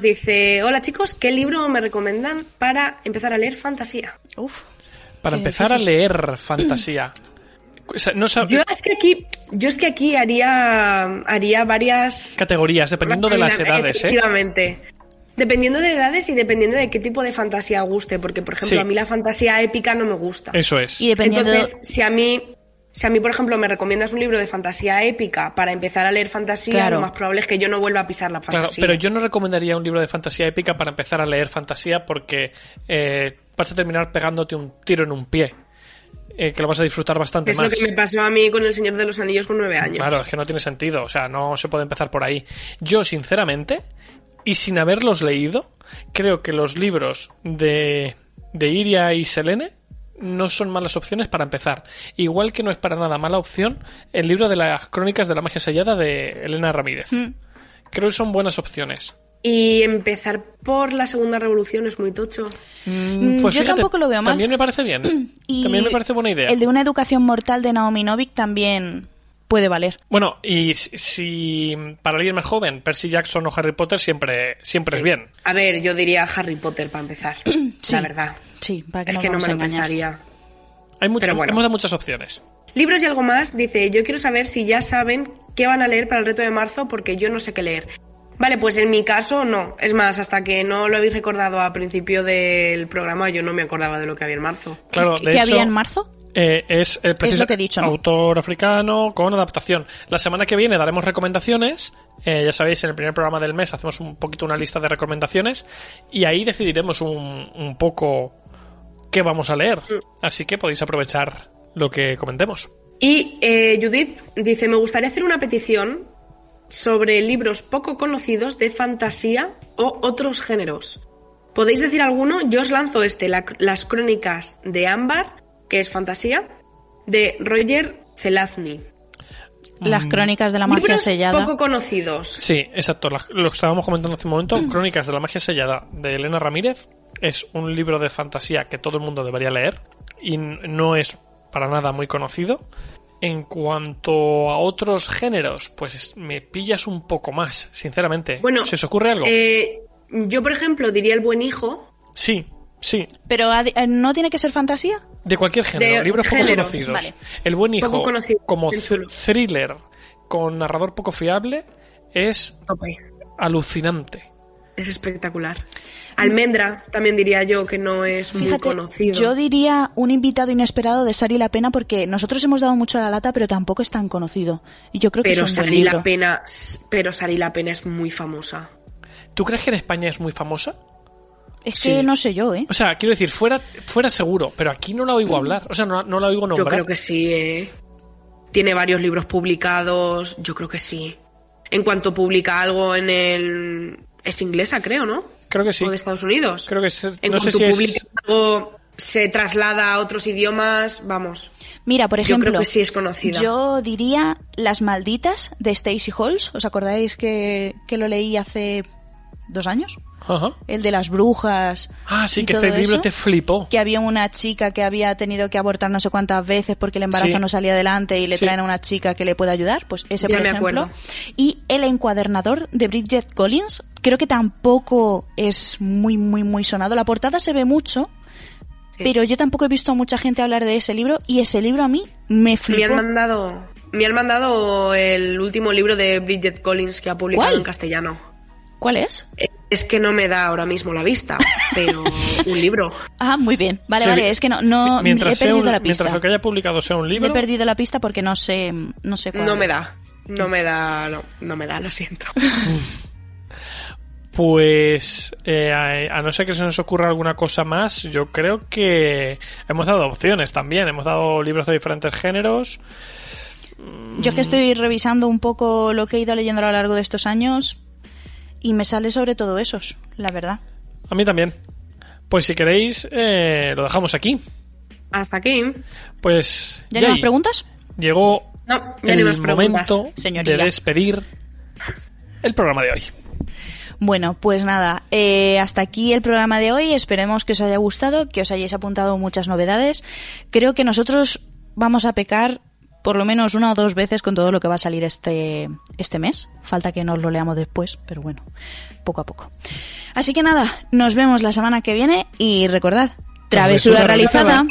Speaker 2: dice, hola chicos, ¿qué libro me recomiendan para empezar a leer fantasía?
Speaker 1: Uf.
Speaker 3: Para empezar a leer fantasía. O sea, no sab-
Speaker 2: Yo es que aquí, yo es que aquí haría, haría varias
Speaker 3: categorías, dependiendo de las edades, ¿eh?
Speaker 2: Efectivamente. Dependiendo de edades y dependiendo de qué tipo de fantasía guste, porque por ejemplo
Speaker 3: Sí.
Speaker 2: a mí la fantasía épica no me gusta.
Speaker 3: Eso es.
Speaker 1: Y dependiendo
Speaker 2: Entonces, si a mí, si a mí por ejemplo me recomiendas un libro de fantasía épica para empezar a leer fantasía,
Speaker 1: Claro.
Speaker 2: lo más probable es que yo no vuelva a pisar la
Speaker 3: Claro,
Speaker 2: fantasía.
Speaker 3: pero yo no recomendaría un libro de fantasía épica para empezar a leer fantasía porque eh, vas a terminar pegándote un tiro en un pie. eh, que lo vas a disfrutar bastante
Speaker 2: es
Speaker 3: más.
Speaker 2: lo que me pasó a mí con El Señor de los Anillos con nueve años.
Speaker 3: Claro, es que no tiene sentido. O sea, no se puede empezar por ahí. Yo, sinceramente, y sin haberlos leído, creo que los libros de, de Iria y Selene no son malas opciones para empezar. Igual que no es para nada mala opción el libro de las crónicas de la magia sellada de Elena Ramírez.
Speaker 1: Mm.
Speaker 3: Creo que son buenas opciones.
Speaker 2: Y empezar por la Segunda Revolución es muy tocho.
Speaker 3: Mm,
Speaker 1: yo tampoco lo veo mal.
Speaker 3: También me parece bien.
Speaker 1: Y
Speaker 3: También me parece buena idea.
Speaker 1: El de una educación mortal de Naomi Novik también puede valer.
Speaker 3: Bueno, y si, si para alguien más joven, Percy Jackson o Harry Potter siempre, siempre es bien.
Speaker 2: A ver, yo diría Harry Potter para empezar.
Speaker 1: Sí.
Speaker 2: La verdad.
Speaker 1: Sí, para que
Speaker 2: Es
Speaker 1: nos
Speaker 2: que no me
Speaker 1: a
Speaker 2: lo pensaría.
Speaker 3: Hay muchas,
Speaker 2: bueno.
Speaker 3: hemos dado muchas opciones.
Speaker 2: Libros y algo más, dice, yo quiero saber si ya saben qué van a leer para el reto de marzo porque yo no sé qué leer. Vale, pues en mi caso no. Es más, hasta que no lo habéis recordado al principio del programa, yo no me acordaba de lo que había en marzo.
Speaker 3: Claro,
Speaker 1: ¿Qué,
Speaker 3: de
Speaker 1: qué
Speaker 3: hecho,
Speaker 1: había en marzo?
Speaker 3: eh, es el preciso
Speaker 1: lo que he dicho, ¿no?
Speaker 3: autor africano con adaptación. La semana que viene daremos recomendaciones. Eh, ya sabéis, en el primer programa del mes hacemos un poquito una lista de recomendaciones y ahí decidiremos un, un poco vamos a leer. Así que podéis aprovechar lo que comentemos.
Speaker 2: Y eh, Judith dice, me gustaría hacer una petición sobre libros poco conocidos de fantasía o otros géneros. ¿Podéis decir alguno? Yo os lanzo este, la- las crónicas de Ámbar, que es fantasía, de Roger Zelazny.
Speaker 1: Las
Speaker 3: Mm.
Speaker 1: crónicas de la magia
Speaker 2: Libros
Speaker 1: sellada.
Speaker 2: poco conocidos.
Speaker 3: Sí, exacto. lo que estábamos comentando hace un momento. Crónicas de la magia sellada de Elena Ramírez. Es un libro de fantasía que todo el mundo debería leer. Y no es para nada muy conocido. En cuanto a otros géneros, pues es- me pillas un poco más, sinceramente.
Speaker 2: Bueno,
Speaker 3: ¿Se os ocurre algo?
Speaker 2: Eh, yo, por ejemplo, diría El Buen Hijo.
Speaker 3: Sí, sí.
Speaker 1: Pero eh, no tiene que ser fantasía.
Speaker 3: De cualquier género,
Speaker 2: De
Speaker 3: libros poco
Speaker 2: géneros,
Speaker 3: conocidos.
Speaker 1: vale.
Speaker 3: El buen hijo,
Speaker 2: conocido,
Speaker 3: como thriller con narrador poco fiable, es
Speaker 2: Tope.
Speaker 3: alucinante.
Speaker 2: Es espectacular. Almendra, también diría yo que no es muy conocido.
Speaker 1: yo diría un invitado inesperado de Sari la Pena porque nosotros hemos dado mucho a la lata, pero tampoco es tan conocido. Y yo creo que
Speaker 2: pero
Speaker 1: es un
Speaker 2: Sari la pena, pero Sari la pena es muy famosa.
Speaker 3: ¿Tú crees que en España es muy famosa?
Speaker 1: Es
Speaker 2: Sí.
Speaker 1: que no sé yo, ¿eh?
Speaker 3: O sea, quiero decir, fuera, fuera seguro, pero aquí no la oigo hablar. O sea, no, no la oigo nombrar.
Speaker 2: Yo creo que sí, ¿eh? Tiene varios libros publicados, yo creo que sí. En cuanto publica algo en el... Es inglesa, creo, ¿no?
Speaker 3: Creo que sí.
Speaker 2: O de Estados Unidos.
Speaker 3: Creo que es-
Speaker 2: En
Speaker 3: no sé
Speaker 2: cuanto
Speaker 3: si es-
Speaker 2: algo, se traslada a otros idiomas, vamos.
Speaker 1: Mira, por
Speaker 2: Yo
Speaker 1: ejemplo,
Speaker 2: creo que sí es conocida.
Speaker 1: yo diría Las Malditas de Stacey Halls. ¿Os acordáis que, que lo leí hace dos años?
Speaker 3: Ajá.
Speaker 1: El de las brujas.
Speaker 3: Ah, sí, que este libro
Speaker 1: eso.
Speaker 3: te flipó.
Speaker 1: que había una chica que había tenido que abortar no sé cuántas veces porque el embarazo
Speaker 3: Sí.
Speaker 1: no salía adelante y le
Speaker 3: Sí.
Speaker 1: traen a una chica que le puede ayudar, pues ese
Speaker 2: Ya
Speaker 1: por
Speaker 2: me
Speaker 1: ejemplo.
Speaker 2: acuerdo.
Speaker 1: Y el encuadernador de Bridget Collins, creo que tampoco es muy muy muy sonado. La portada se ve mucho,
Speaker 2: Sí.
Speaker 1: pero yo tampoco he visto a mucha gente hablar de ese libro y ese libro a mí me
Speaker 2: Me han
Speaker 1: flipó.
Speaker 2: mandado... Me han mandado el último libro de Bridget Collins que ha publicado
Speaker 1: ¿Cuál?
Speaker 2: en castellano.
Speaker 1: ¿Cuál es?
Speaker 2: Eh, Es que no me da ahora mismo la vista, pero un libro.
Speaker 1: Ah, muy bien. Vale, vale, es que no no he
Speaker 3: mientras, sea
Speaker 1: perdido
Speaker 3: un-
Speaker 1: la pista.
Speaker 3: mientras lo que haya publicado sea un libro,
Speaker 1: he perdido la pista porque no sé no sé cuál.
Speaker 2: No me da. No me da, no, no me da, lo siento.
Speaker 3: pues eh, a, a no ser que se nos ocurra alguna cosa más, yo creo que hemos dado opciones también. Hemos dado libros de diferentes géneros.
Speaker 1: Yo es que estoy revisando un poco lo que he ido leyendo a lo largo de estos años y me sale sobre todo esos, la verdad.
Speaker 3: A mí también. Pues si queréis, eh, lo dejamos aquí.
Speaker 2: Hasta aquí.
Speaker 3: Pues
Speaker 1: ¿Ya hay más preguntas?
Speaker 3: llegó
Speaker 2: No, ya
Speaker 3: el
Speaker 2: más preguntas.
Speaker 3: momento
Speaker 1: Señoría.
Speaker 3: de despedir el programa de hoy.
Speaker 1: Bueno, pues nada, eh, hasta aquí el programa de hoy. Esperemos que os haya gustado, que os hayáis apuntado muchas novedades. Creo que nosotros vamos a pecar por lo menos una o dos veces con todo lo que va a salir este, este mes. Falta que nos lo leamos después, pero bueno, poco a poco. Así que nada, nos vemos la semana que viene y recordad, Travesura realizada.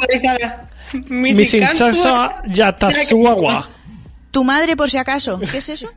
Speaker 3: Yatatsuawa.
Speaker 1: Tu madre, por si acaso. ¿Qué es eso?